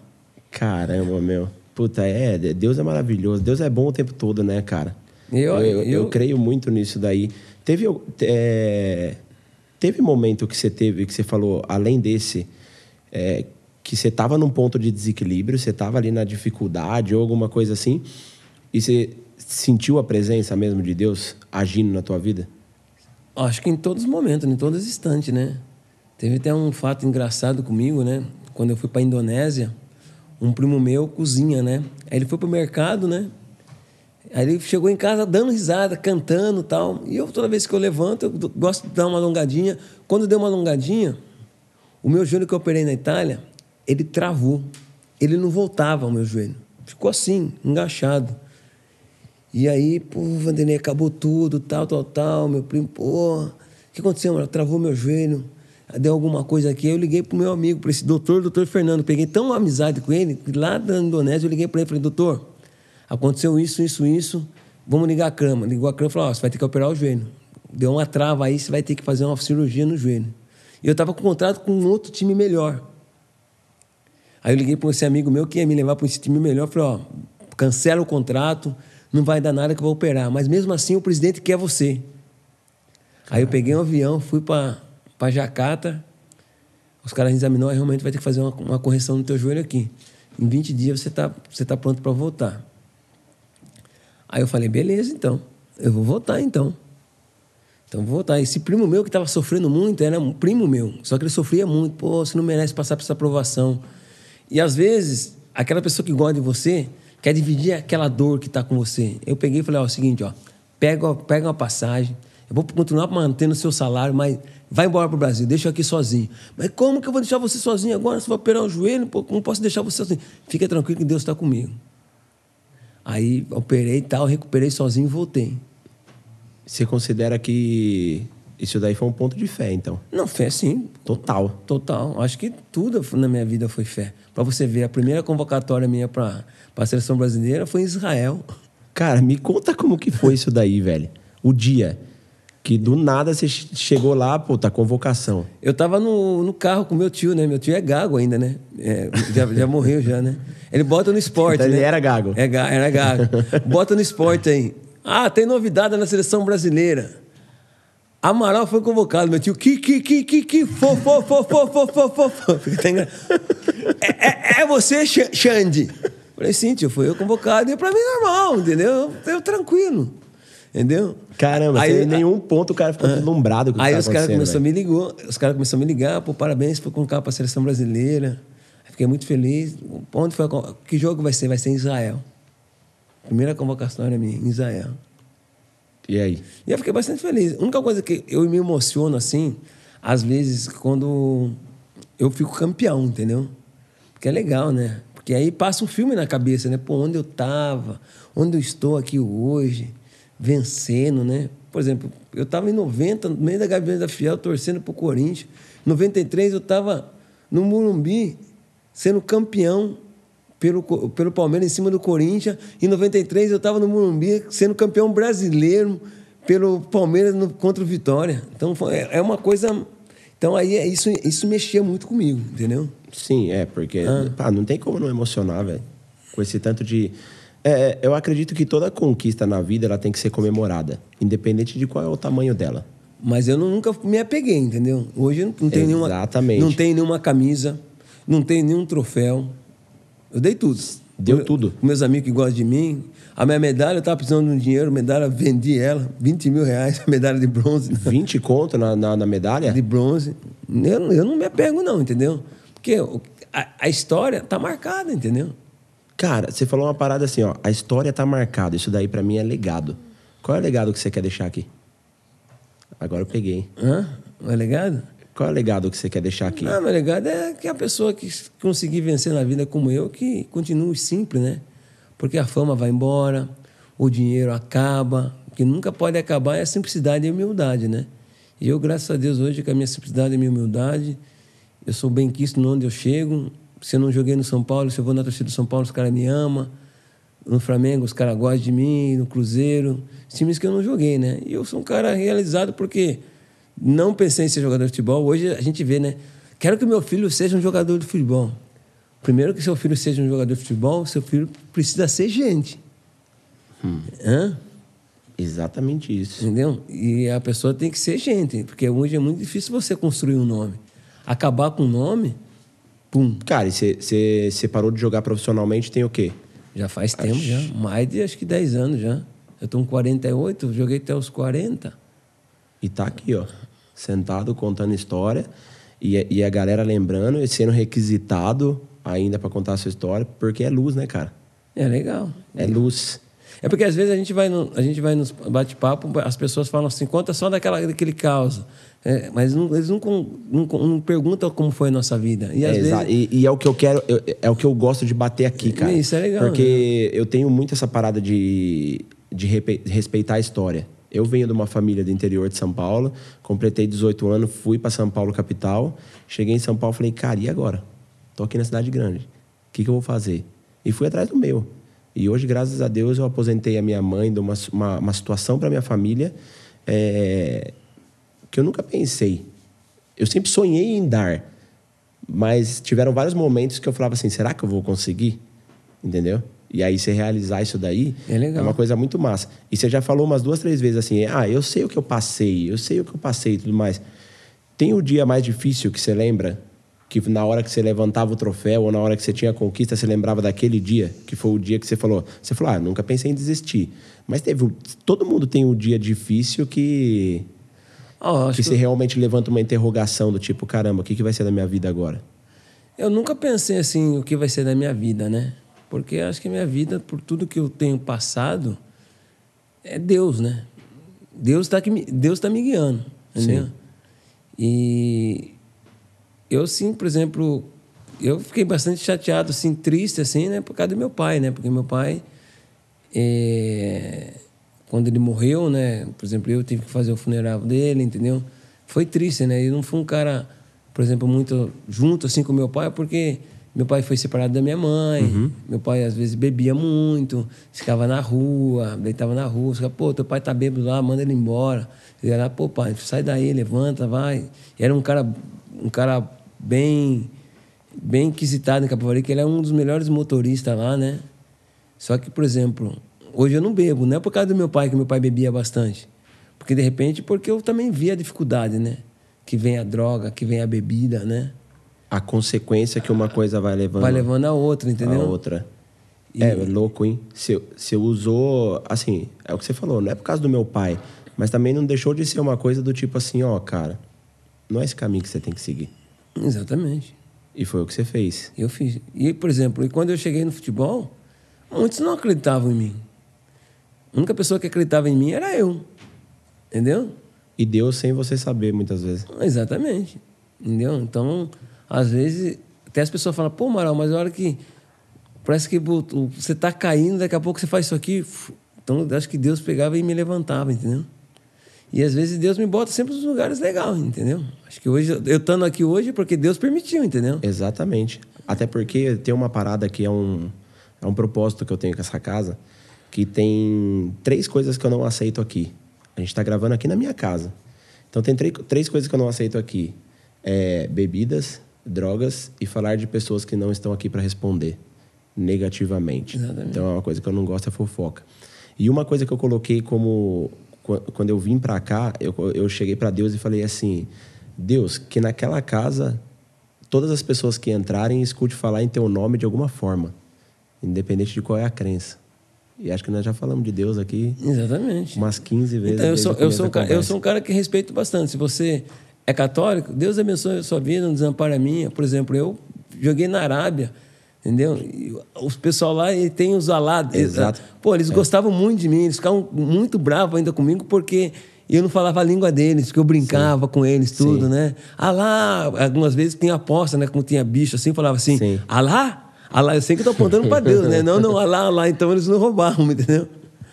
Speaker 2: Caramba, meu. Puta, é, Deus é maravilhoso. Deus é bom o tempo todo, né, cara?
Speaker 1: Eu-
Speaker 2: eu, eu,
Speaker 1: eu-
Speaker 2: creio muito nisso daí. Teve, é, teve momento que você teve, que você falou, além desse, é, que você tava num ponto de desequilíbrio, você tava ali na dificuldade ou alguma coisa assim, e você sentiu a presença mesmo de Deus agindo na tua vida?
Speaker 1: Acho que em todos os momentos, em todos os instantes, né? Teve até um fato engraçado comigo, né? Quando eu fui para Indonésia, um primo meu cozinha, né? Aí ele foi pro mercado, né? Aí ele chegou em casa dando risada, cantando tal. E eu, toda vez que eu levanto, eu gosto de dar uma alongadinha. Quando deu uma alongadinha, o meu joelho que eu operei na Itália, ele travou. Ele não voltava, o meu joelho. Ficou assim, engaixado. E aí, pô, Vanderlei, acabou tudo, tal, tal, tal. Meu primo, pô, o que aconteceu, mano? Travou meu joelho, deu alguma coisa aqui. Eu liguei pro meu amigo, para esse doutor, doutor Fernando. Peguei tão amizade com ele, que lá da Indonésia eu liguei para ele e falei, doutor, aconteceu isso, isso, isso, vamos ligar a cama. Ligou a cama e falou, ó, você vai ter que operar o joelho. Deu uma trava aí, você vai ter que fazer uma cirurgia no joelho. E eu estava com contrato com um outro time melhor. Aí eu liguei para esse amigo meu que ia me levar para esse time melhor. Falei, ó, cancela o contrato, não vai dar nada que eu vou operar. Mas mesmo assim o presidente quer você. Aí eu peguei um avião, fui para Jacarta. Os caras examinou, realmente vai ter que fazer uma, uma correção no teu joelho aqui. Em 20 dias você tá, você tá pronto para voltar. Aí eu falei, beleza, então. Eu vou voltar, então. Então vou voltar. Esse primo meu que estava sofrendo muito era um primo meu. Só que ele sofria muito. Pô, você não merece passar por essa aprovação. E às vezes, aquela pessoa que gosta de você quer dividir aquela dor que está com você. Eu peguei e falei, ó, é o seguinte, ó. Pega, pega uma passagem. Eu vou continuar mantendo o seu salário, mas vai embora para o Brasil, deixa eu aqui sozinho. Mas como que eu vou deixar você sozinho agora? Você vai operar o joelho? Pô, como posso deixar você sozinho? Fica tranquilo que Deus está comigo. Aí operei e tal, recuperei sozinho e voltei.
Speaker 2: Você considera que isso daí foi um ponto de fé, então?
Speaker 1: Não, fé sim.
Speaker 2: Total.
Speaker 1: Total. Acho que tudo na minha vida foi fé. Para você ver, a primeira convocatória minha para a seleção brasileira foi em Israel.
Speaker 2: Cara, me conta como que foi isso daí, velho. O dia que do nada você chegou lá, pô, tá convocação.
Speaker 1: Eu tava no, no carro com meu tio, né? Meu tio é gago ainda, né? É, já, já morreu já, né? Ele bota no esporte, então,
Speaker 2: né?
Speaker 1: Ele
Speaker 2: era gago.
Speaker 1: É, era gago. Bota no esporte aí. Ah, tem novidade na seleção brasileira. Amaral foi convocado, meu tio. Que, que, que, que, que, fofo, fofo, fofo, fofo. Tá é, é, é você, Xande. Falei, sim, tio, fui eu convocado. E é pra mim, normal, entendeu? Eu, eu tranquilo. Entendeu?
Speaker 2: Caramba, aí, em nenhum ponto o cara ficou ah. deslumbrado com
Speaker 1: o
Speaker 2: que Aí
Speaker 1: os caras começaram a me ligar, os caras começaram a me ligar, pô, parabéns, foi convocado pra seleção brasileira. Fiquei muito feliz. Onde foi a, que jogo vai ser? Vai ser em Israel. Primeira convocação era minha, em Israel.
Speaker 2: E aí?
Speaker 1: E eu fiquei bastante feliz. A única coisa que eu me emociono assim, às vezes, quando eu fico campeão, entendeu? Porque é legal, né? Porque aí passa um filme na cabeça, né? Pô, onde eu tava, onde eu estou aqui hoje vencendo, né? Por exemplo, eu estava em 90, no meio da Gaviões da Fiel, torcendo para o Corinthians. Em 93, eu estava no Murumbi, sendo campeão pelo, pelo Palmeiras em cima do Corinthians. Em 93, eu estava no Murumbi, sendo campeão brasileiro pelo Palmeiras no, contra o Vitória. Então, foi, é, é uma coisa... Então, aí, é isso, isso mexia muito comigo, entendeu?
Speaker 2: Sim, é, porque ah. pá, não tem como não emocionar, velho. Com esse tanto de é, eu acredito que toda conquista na vida ela tem que ser comemorada, independente de qual é o tamanho dela.
Speaker 1: Mas eu nunca me apeguei, entendeu? Hoje não, não tenho nenhuma. Não tenho nenhuma camisa, não tenho nenhum troféu. Eu dei tudo.
Speaker 2: Deu eu, tudo.
Speaker 1: Meus amigos que gostam de mim. A minha medalha, eu estava precisando de um dinheiro, medalha, vendi ela, 20 mil reais, a medalha de bronze.
Speaker 2: 20 conto na, na, na medalha?
Speaker 1: De bronze. Eu, eu não me apego, não, entendeu? Porque a, a história está marcada, entendeu?
Speaker 2: Cara, você falou uma parada assim, ó. A história tá marcada. Isso daí para mim é legado. Qual é o legado que você quer deixar aqui? Agora eu peguei.
Speaker 1: Hã? O é legado?
Speaker 2: Qual é o legado que você quer deixar aqui?
Speaker 1: Não, meu legado é que a pessoa que conseguir vencer na vida como eu, que continue simples, né? Porque a fama vai embora, o dinheiro acaba. O que nunca pode acabar é a simplicidade e a humildade, né? E eu, graças a Deus, hoje, com a minha simplicidade e a minha humildade, eu sou bem quisto onde eu chego, se eu não joguei no São Paulo, se eu vou na torcida do São Paulo, os caras me amam. No Flamengo, os caras gostam de mim. No Cruzeiro, times que eu não joguei, né? E eu sou um cara realizado porque não pensei em ser jogador de futebol. Hoje a gente vê, né? Quero que meu filho seja um jogador de futebol. Primeiro que seu filho seja um jogador de futebol, seu filho precisa ser gente.
Speaker 2: Hum. Hã? Exatamente isso.
Speaker 1: Entendeu? E a pessoa tem que ser gente, porque hoje é muito difícil você construir um nome. Acabar com o nome Pum.
Speaker 2: Cara, e você parou de jogar profissionalmente tem o quê?
Speaker 1: Já faz acho... tempo, já. Mais de acho que 10 anos já. Eu tô com 48, joguei até os 40.
Speaker 2: E tá aqui, ó. Sentado contando história. E, e a galera lembrando e sendo requisitado ainda para contar a sua história, porque é luz, né, cara?
Speaker 1: É legal.
Speaker 2: É luz.
Speaker 1: É porque às vezes a gente vai, no, a gente vai nos bate-papo, as pessoas falam assim, conta só daquela, daquele caos. É, mas não, eles não, não, não, perguntam como foi a nossa vida.
Speaker 2: E,
Speaker 1: é,
Speaker 2: vezes... e, e, é o que eu quero, eu, é o que eu gosto de bater aqui, cara.
Speaker 1: Isso é legal.
Speaker 2: Porque né? eu tenho muito essa parada de, de respeitar a história. Eu venho de uma família do interior de São Paulo, completei 18 anos, fui para São Paulo capital, cheguei em São Paulo, falei, cara, e agora? Tô aqui na cidade grande. O que, que eu vou fazer? E fui atrás do meu. E hoje, graças a Deus, eu aposentei a minha mãe de uma, uma, uma situação para minha família. É, que eu nunca pensei. Eu sempre sonhei em dar, mas tiveram vários momentos que eu falava assim: será que eu vou conseguir? Entendeu? E aí você realizar isso daí
Speaker 1: é, é,
Speaker 2: uma coisa muito massa. E você já falou umas duas, três vezes assim: ah, eu sei o que eu passei, eu sei o que eu passei e tudo mais. Tem o dia mais difícil que você lembra Que na hora que você levantava o troféu ou na hora que você tinha a conquista, você lembrava daquele dia, que foi o dia que você falou. Você falou, ah, nunca pensei em desistir. Mas teve. Todo mundo tem um dia difícil que.
Speaker 1: Acho
Speaker 2: que
Speaker 1: que
Speaker 2: você realmente levanta uma interrogação do tipo, caramba, o que, que vai ser da minha vida agora?
Speaker 1: Eu nunca pensei assim, o que vai ser da minha vida, né? Porque acho que a minha vida, por tudo que eu tenho passado, é Deus, né? Deus está Deus tá me guiando, entendeu?
Speaker 2: Sim.
Speaker 1: E eu sim, por exemplo, eu fiquei bastante chateado, assim, triste, assim, né? Por causa do meu pai, né? Porque meu pai, é, quando ele morreu, né? Por exemplo, eu tive que fazer o funeral dele, entendeu? Foi triste, né? Eu não fui um cara, por exemplo, muito junto, assim, com meu pai, porque meu pai foi separado da minha mãe. Meu pai, às vezes, bebia muito, ficava na rua, deitava na rua. Ficava, pô, teu pai tá bêbado lá, manda ele embora. Ele ia lá, pô, pai, sai daí, levanta, vai. E era um cara, um cara bem, bem inquisitado em Capivari, que ele é um dos melhores motoristas lá, né? Só que, por exemplo, hoje eu não bebo, não é por causa do meu pai, que meu pai bebia bastante. Porque, de repente, porque eu também via a dificuldade, né? Que vem a droga, que vem a bebida, né?
Speaker 2: A consequência que uma coisa vai levando,
Speaker 1: Vai levando a outra,
Speaker 2: a
Speaker 1: entendeu?
Speaker 2: outra. É, é louco, hein? Você você usou. Assim, é o que você falou, não é por causa do meu pai. Mas também não deixou de ser uma coisa do tipo assim, ó, cara, não é esse caminho que você tem que seguir.
Speaker 1: Exatamente.
Speaker 2: E foi o que você fez.
Speaker 1: Eu fiz. E, por exemplo, e quando eu cheguei no futebol, muitos não acreditavam em mim. A única pessoa que acreditava em mim era eu. Entendeu?
Speaker 2: E deu sem você saber, muitas vezes.
Speaker 1: Exatamente. Entendeu? Então, às vezes, até as pessoas falam, pô, Amaral, mas a hora que. Parece que você está caindo, daqui a pouco você faz isso aqui. Então, acho que Deus pegava e me levantava, entendeu? E às vezes Deus me bota sempre nos lugares legais, entendeu? Acho que hoje, eu estando aqui hoje é porque Deus permitiu, entendeu?
Speaker 2: Exatamente. Até porque tem uma parada que é um, é um propósito que eu tenho com essa casa, que tem três coisas que eu não aceito aqui. A gente está gravando aqui na minha casa. Então tem três, três coisas que eu não aceito aqui. É bebidas, drogas e falar de pessoas que não estão aqui para responder negativamente.
Speaker 1: Exatamente.
Speaker 2: Então é uma coisa que eu não gosto é fofoca. E uma coisa que eu coloquei como qu- quando eu vim para cá, eu, eu cheguei para Deus e falei assim: Deus, que naquela casa todas as pessoas que entrarem escute falar em teu nome de alguma forma, independente de qual é a crença. E acho que nós já falamos de Deus aqui
Speaker 1: Exatamente.
Speaker 2: umas 15 vezes.
Speaker 1: Então, eu sou, eu, sou um cara, eu sou um cara que respeito bastante. Se você é católico, Deus abençoe a sua vida, não desampara a minha. Por exemplo, eu joguei na Arábia, entendeu? E os pessoal lá ele tem os alados.
Speaker 2: Exato.
Speaker 1: Pô, eles gostavam muito de mim, eles ficavam muito bravos ainda comigo porque eu não falava a língua deles, que eu brincava com eles, tudo,
Speaker 2: Sim.
Speaker 1: né? Alá, algumas vezes tinha aposta, né? Como tinha bicho assim, falava assim,
Speaker 2: Sim.
Speaker 1: Alá? Alá, eu sei que eu tô apontando para Deus, né? Não, não, Alá, Alá. Então eles não roubavam, entendeu?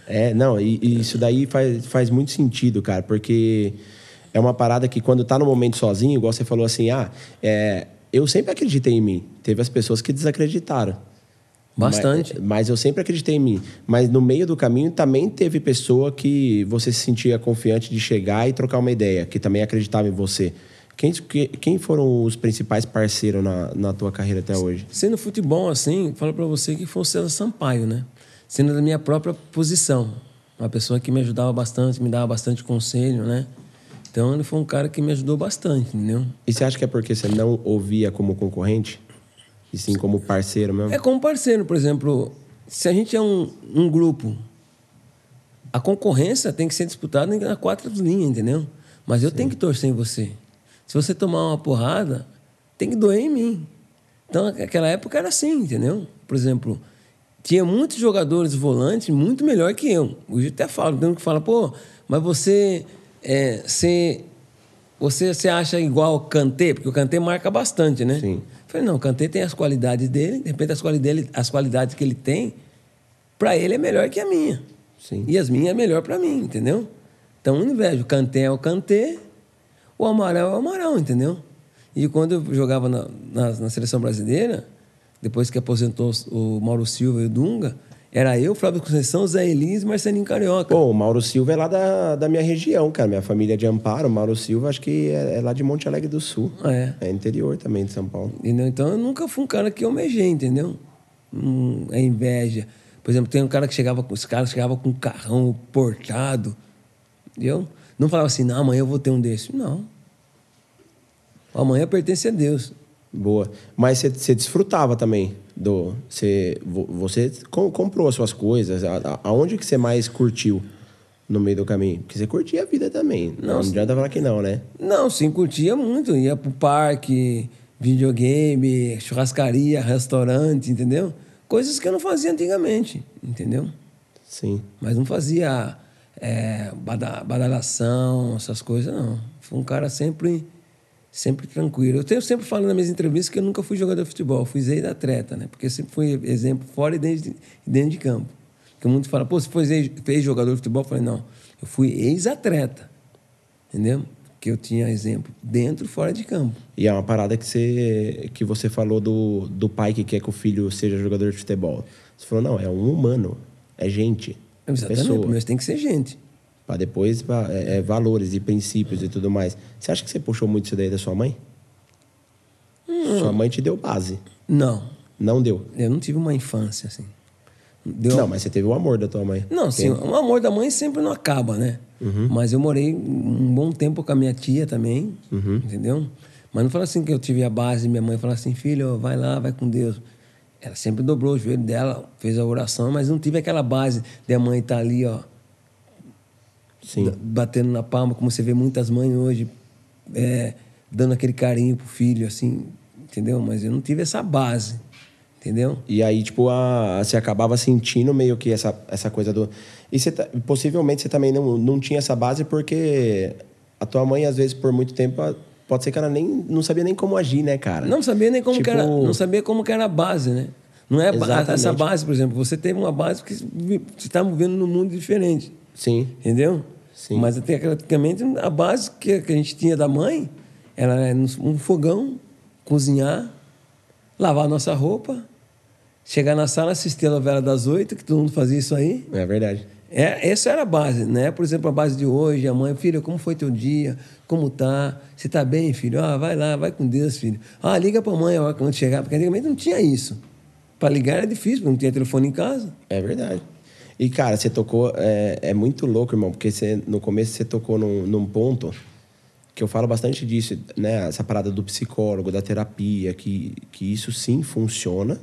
Speaker 2: É, não, e, e isso daí faz, faz muito sentido, cara, porque é uma parada que quando tá no momento sozinho, igual você falou assim, ah, é, eu sempre acreditei em mim. Teve as pessoas que desacreditaram.
Speaker 1: Bastante.
Speaker 2: Mas, mas eu sempre acreditei em mim. Mas no meio do caminho também teve pessoa que você se sentia confiante de chegar e trocar uma ideia, que também acreditava em você. Quem, que- quem foram os principais parceiros na, na tua carreira até hoje?
Speaker 1: Sendo futebol assim, falo para você que foi o César Sampaio, né? Sendo da minha própria posição. Uma pessoa que me ajudava bastante, me dava bastante conselho, né? Então ele foi um cara que me ajudou bastante, entendeu?
Speaker 2: E você acha que é porque você não ouvia como concorrente? E sim como parceiro mesmo?
Speaker 1: É como parceiro, por exemplo, se a gente é um, um grupo, a concorrência tem que ser disputada na quatro linhas, entendeu? Mas eu tenho que torcer em você. Se você tomar uma porrada, tem que doer em mim. Então, naquela época era assim, entendeu? Por exemplo, tinha muitos jogadores volantes muito melhor que eu. Hoje eu até falo, tem um que fala, pô, mas você, é, você, você, você acha igual o Kanté? Porque o Kanté marca bastante, né?
Speaker 2: Sim.
Speaker 1: Eu falei, não, o Kanté tem as qualidades dele, de repente as qualidades, dele, as qualidades que ele tem, para ele é melhor que a minha.
Speaker 2: Sim.
Speaker 1: E as minhas é melhor para mim, entendeu? Então, eu invejo. O Kanté é o Kanté, o Amaral é o Amaral, entendeu? E quando eu jogava na, na, na seleção brasileira, depois que aposentou o Mauro Silva e o Dunga, era eu, Flávio Conceição, Zé Elis e Marcelinho Carioca.
Speaker 2: Pô, o Mauro Silva é lá da, da minha região, cara. Minha família é de Amparo. O Mauro Silva acho que é, é lá de Monte Alegre do Sul.
Speaker 1: É.
Speaker 2: É interior também de São Paulo.
Speaker 1: Entendeu? Então eu nunca fui um cara que almejei, entendeu? Hum, é inveja. Por exemplo, tem um cara que chegava com os caras chegava com um carrão portado. Eu não falava assim, não, amanhã eu vou ter um desse. Não. Amanhã pertence a Deus.
Speaker 2: Boa. Mas você, desfrutava também do. Você, vo- você com- comprou as suas coisas. A- a- Aonde que você mais curtiu no meio do caminho? Porque você curtia a vida também. Não, não adianta falar que não, né?
Speaker 1: Não, sim, curtia muito. Ia pro parque, videogame, churrascaria, restaurante, entendeu? Coisas que eu não fazia antigamente, entendeu?
Speaker 2: Sim.
Speaker 1: Mas não fazia é, bada- badalação, essas coisas, não. Fui um cara sempre, sempre tranquilo. Eu tenho sempre falando nas minhas entrevistas que eu nunca fui jogador de futebol, fui ex-atleta, né? Porque eu sempre fui exemplo fora e dentro de, dentro de campo. Porque muitos falam, pô, você foi ex- fez jogador de futebol? Eu falei, não, eu fui ex-atleta, entendeu? Que eu tinha exemplo dentro e fora de campo.
Speaker 2: E é uma parada que você, que você falou do, do pai que quer que o filho seja jogador de futebol. Você falou, não, é um humano, é gente. é
Speaker 1: Exatamente,
Speaker 2: pessoa.
Speaker 1: mas tem que ser gente.
Speaker 2: Pra depois, pra- é, é valores e princípios e tudo mais. Você acha que você puxou muito isso daí da sua mãe? Sua mãe te deu base.
Speaker 1: Não,
Speaker 2: Não deu.
Speaker 1: eu não tive uma infância assim. Deu,
Speaker 2: Não, mas você teve o amor da tua mãe.
Speaker 1: Não, sim, o amor da mãe sempre não acaba, né? Mas eu morei um bom tempo com a minha tia também, entendeu? Mas não fala assim que eu tive a base, minha mãe fala assim, filho, vai lá, vai com Deus. Ela sempre dobrou o joelho dela, fez a oração, mas não tive aquela base de a mãe estar ali, ó,
Speaker 2: Sim.
Speaker 1: batendo na palma, como você vê muitas mães hoje, é, dando aquele carinho pro filho, assim, entendeu? Mas eu não tive essa base, entendeu?
Speaker 2: E aí, tipo, a, você acabava sentindo meio que essa, essa coisa do. E você, ta- possivelmente você também não, não tinha essa base porque a tua mãe, às vezes, por muito tempo, pode ser que ela nem não sabia nem como agir, né, cara?
Speaker 1: Não sabia nem como
Speaker 2: Tipo-
Speaker 1: era, não sabia como era a base, né? Não é
Speaker 2: Exatamente.
Speaker 1: essa base, por exemplo, você teve uma base que você está vivendo num mundo diferente,
Speaker 2: Sim.
Speaker 1: entendeu?
Speaker 2: Sim.
Speaker 1: Mas até praticamente a base que, que a gente tinha da mãe era um fogão, cozinhar, lavar a nossa roupa, chegar na sala, assistir a novela das oito, que todo mundo fazia isso aí.
Speaker 2: É verdade.
Speaker 1: É, essa era a base, né? Por exemplo, a base de hoje, a mãe, filho, como foi teu dia? Como tá? Você tá bem, filho? Ah, vai lá, vai com Deus, filho. Ah, liga pra mãe a hora quando chegar, porque antigamente não tinha isso. Para ligar era difícil, porque não tinha telefone em casa.
Speaker 2: É verdade. E, cara, você tocou. É, é muito louco, irmão, porque você, no começo você tocou num, num ponto que eu falo bastante disso, né? Essa parada do psicólogo, da terapia, que, que isso sim funciona,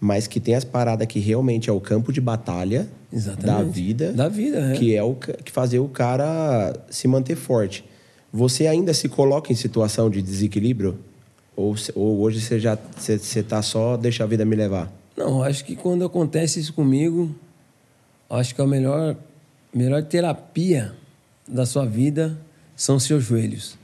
Speaker 2: mas que tem as paradas que realmente é o campo de batalha
Speaker 1: Exatamente.
Speaker 2: da vida.
Speaker 1: Da vida, é.
Speaker 2: Que é o que fazer o cara se manter forte. Você ainda se coloca em situação de desequilíbrio? Ou, ou hoje você já você, você tá só deixa a vida me levar?
Speaker 1: Não, acho que quando acontece isso comigo, acho que a melhor, melhor terapia da sua vida são os seus joelhos.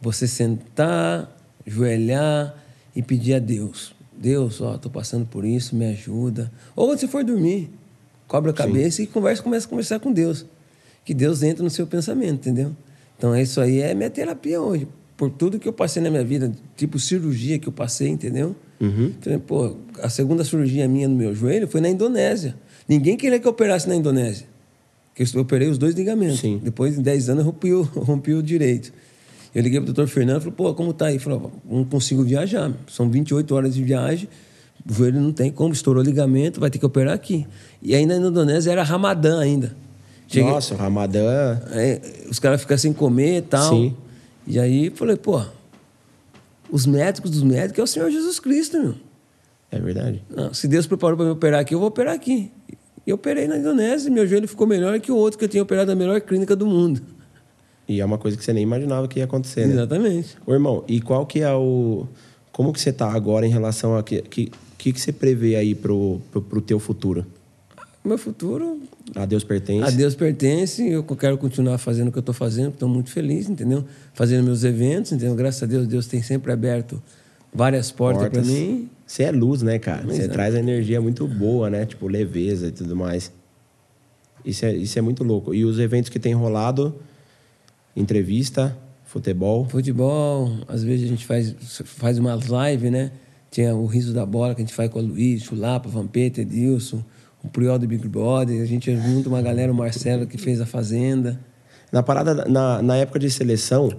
Speaker 1: Você sentar, joelhar e pedir a Deus. Deus, ó, tô passando por isso, me ajuda. Ou quando você for dormir, cobre a cabeça e conversa, começa a conversar com Deus. Que Deus entra no seu pensamento, entendeu? Então isso aí é minha terapia hoje. Por tudo que eu passei na minha vida, tipo cirurgia que eu passei, entendeu? Então, pô, a segunda cirurgia minha no meu joelho foi na Indonésia. Ninguém queria que eu operasse na Indonésia. Porque eu operei os dois ligamentos.
Speaker 2: Sim.
Speaker 1: Depois de 10 anos eu rompi o, rompi o direito. Eu liguei pro doutor Fernando e falei, pô, como tá aí? Ele falou, "Ó, não consigo viajar. São 28 horas de viagem, o joelho não tem como, estourou o ligamento, vai ter que operar aqui. E aí na Indonésia era Ramadã ainda. Cheguei-
Speaker 2: Nossa, Ramadã.
Speaker 1: Aí, os caras ficam sem comer e tal.
Speaker 2: Sim.
Speaker 1: E aí falei, pô, os médicos dos médicos é o Senhor Jesus Cristo, meu.
Speaker 2: É verdade.
Speaker 1: Não, se Deus preparou para me operar aqui, eu vou operar aqui. E eu operei na Indonésia e meu joelho ficou melhor que o outro que eu tinha operado na melhor clínica do mundo.
Speaker 2: E é uma coisa que você nem imaginava que ia acontecer, né?
Speaker 1: Exatamente.
Speaker 2: Ô, irmão, e qual que é o... Como que você tá agora em relação a... que que, que, que você prevê aí pro, pro, pro teu futuro?
Speaker 1: Meu futuro
Speaker 2: A Deus pertence?
Speaker 1: a Deus pertence, eu quero continuar fazendo o que eu estou fazendo, estou muito feliz, entendeu? Fazendo meus eventos, entendeu? Graças a Deus, Deus tem sempre aberto várias portas para mim.
Speaker 2: Você é luz, né, cara? Você
Speaker 1: Exato.
Speaker 2: traz a energia muito boa, né? Tipo, leveza e tudo mais. Isso é, isso é muito louco. E os eventos que tem rolado, entrevista, futebol.
Speaker 1: Futebol, às vezes a gente faz, faz umas lives, né? Tinha o Riso da Bola que a gente faz com o Luiz, Chulapa, Vampeta, Edilson, o Priol do Big Brother. A gente junta uma galera, o Marcelo que fez a Fazenda.
Speaker 2: Na parada, na, na época de seleção,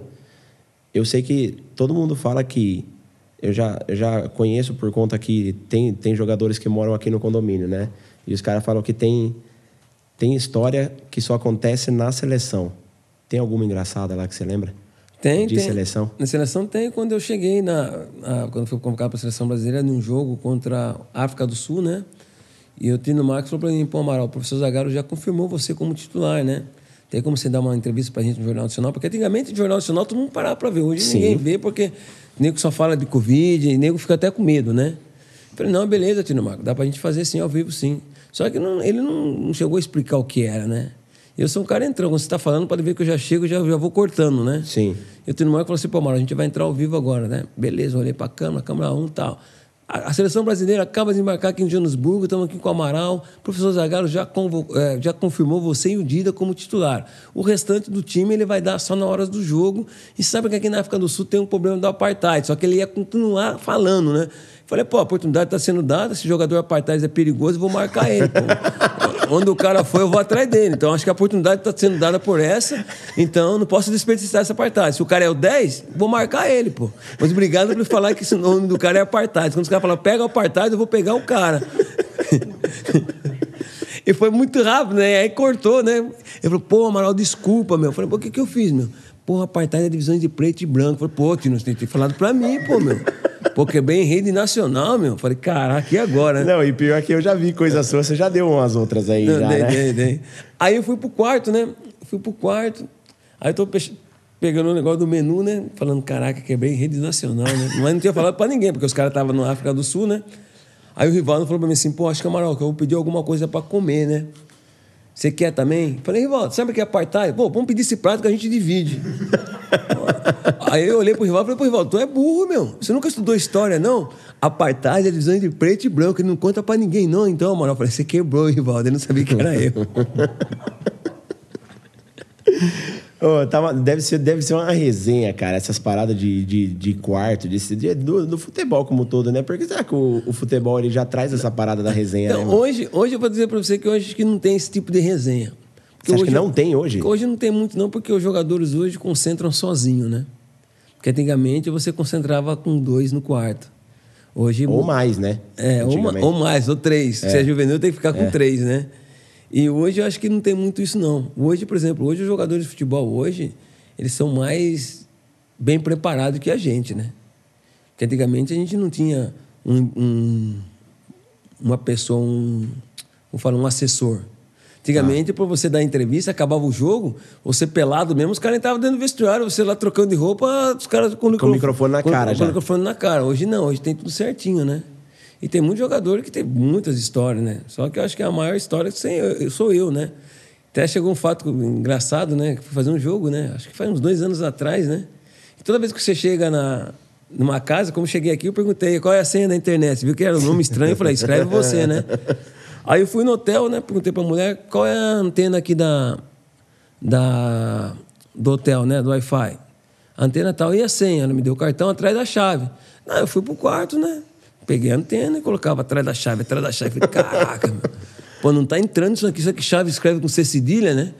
Speaker 2: eu sei que todo mundo fala que. Eu já, eu já conheço por conta que tem, tem jogadores que moram aqui no condomínio, né? E os caras falam que tem, tem história que só acontece na seleção. Tem alguma engraçada lá que você lembra?
Speaker 1: Tem,
Speaker 2: de
Speaker 1: tem.
Speaker 2: seleção?
Speaker 1: Na seleção tem. Quando eu cheguei, na, na quando fui convocado para a seleção brasileira, num jogo contra a África do Sul, né? E o Tino Marcos falou para mim, pô, Amaral, o professor Zagallo já confirmou você como titular, né? Tem como você dar uma entrevista para a gente no Jornal Nacional? Porque antigamente no Jornal Nacional todo mundo parava para ver. Hoje
Speaker 2: Sim.
Speaker 1: ninguém vê porque o nego só fala de Covid e o nego fica até com medo, né? Eu falei, não, beleza, Tino Marcos, dá para a gente fazer sim, ao vivo sim. Só que não- ele não, não chegou a explicar o que era, né? Eu sou um cara entrão, quando você está falando, pode ver que eu já chego e já, já vou cortando, né?
Speaker 2: Sim.
Speaker 1: E o Tino Marcos falou assim, pô, Mauro, a gente vai entrar ao vivo agora, né? Beleza, olhei pra câmera, câmera 1 e tal. A, seleção brasileira acaba de embarcar aqui em Joanesburgo, estamos aqui com o Amaral. O professor Zagallo já, eh, já confirmou você e o Dida como titular. O restante do time ele vai dar só na hora do jogo. E sabe que aqui na África do Sul tem um problema do apartheid, só que ele ia continuar falando, né? Falei, pô, a oportunidade está sendo dada, esse jogador apartheid é perigoso, eu vou marcar ele. pô. Onde o cara foi, eu vou atrás dele. Então, acho que a oportunidade está sendo dada por essa. Então, não posso desperdiçar essa apartheid. Se o cara é o 10, vou marcar ele, pô. Mas obrigado por falar que esse nome do cara é apartheid. Quando os caras falam, pega o apartheid, eu vou pegar o cara. E foi muito rápido, né? Aí cortou, né? Ele falou, pô, Amaral, desculpa, meu. Eu falei, pô, o que, que eu fiz, meu? Porra, apartheid é divisão de preto e branco. Falei, pô, Tino, você tem que ter falado pra mim, pô, meu. Pô, que é bem rede nacional, meu. Eu falei, caraca, e agora, né?
Speaker 2: Não, e pior que eu já vi coisa sua, você já deu umas outras aí,
Speaker 1: Não,
Speaker 2: já,
Speaker 1: dei,
Speaker 2: né?
Speaker 1: dei, dei. Aí eu fui pro quarto, né? Fui pro quarto. Aí eu tô pe- pegando o negócio do menu, né? Falando, caraca, quebrei rede nacional, né? Mas não tinha falado pra ninguém, porque os caras estavam na África do Sul, né? Aí o Rivaldo falou pra mim assim, pô, acho que Amaral, que eu vou pedir alguma coisa pra comer, né? Você quer também? Falei, Rivaldo, sabe o que é apartheid? Pô, vamos pedir esse prato que a gente divide. Aí eu olhei pro Rivaldo e falei, pô, Rivaldo, tu é burro, meu. Você nunca estudou história, não? Apartheid é divisão entre preto e branco, ele não conta pra ninguém, não. Então, mano, eu falei, você quebrou, Rivaldo, ele não sabia que era eu.
Speaker 2: Tava- deve, ser, deve ser uma resenha, cara, essas paradas de, de, de quarto, de, de- do, do futebol como um todo, né? Porque será que o, o futebol ele já traz essa parada da resenha,
Speaker 1: Então,
Speaker 2: né?
Speaker 1: hoje, hoje eu vou dizer pra você que hoje acho que não tem esse tipo de resenha. Porque
Speaker 2: Você acha
Speaker 1: hoje-
Speaker 2: que não tem hoje?
Speaker 1: Hoje não tem muito, não, porque os jogadores hoje concentram sozinho, né? Porque antigamente você concentrava com dois no quarto. Hoje.
Speaker 2: Ou mais, né?
Speaker 1: É, ou, ou mais, ou três. Se é juvenil, tem que ficar com três, né? E hoje eu acho que não tem muito isso, não. Hoje, por exemplo, hoje os jogadores de futebol, hoje, eles são mais bem preparados que a gente, né? Porque antigamente a gente não tinha um, um- uma pessoa, um, vou falar, um assessor. Antigamente, para você dar entrevista, acabava o jogo, você pelado mesmo, os caras entravam dentro do vestiário, você lá trocando de roupa, os caras com o,
Speaker 2: Com o microfone na
Speaker 1: com-
Speaker 2: cara
Speaker 1: com
Speaker 2: já.
Speaker 1: o microfone na cara. Hoje não, hoje tem tudo certinho, né? E tem muito jogador que tem muitas histórias, né? Só que eu acho que a maior história sou eu, né? Até chegou um fato engraçado, né? Que fui fazer um jogo, né? Acho que faz uns dois anos atrás, né? E toda vez que você chega na, numa casa, como cheguei aqui, eu perguntei qual é a senha da internet. Você viu que era um nome estranho? Eu falei, escreve você, né? Aí eu fui no hotel, né? Perguntei pra mulher qual é a antena aqui da, da, do hotel, né? Do Wi-Fi. A antena tal e a senha. Ela me deu o cartão atrás da chave. Não, eu fui pro quarto, né? Peguei a antena e colocava atrás da chave, atrás da chave. Falei, caraca, meu. Pô, não tá entrando isso aqui. Isso aqui chave escreve com C cedilha, né?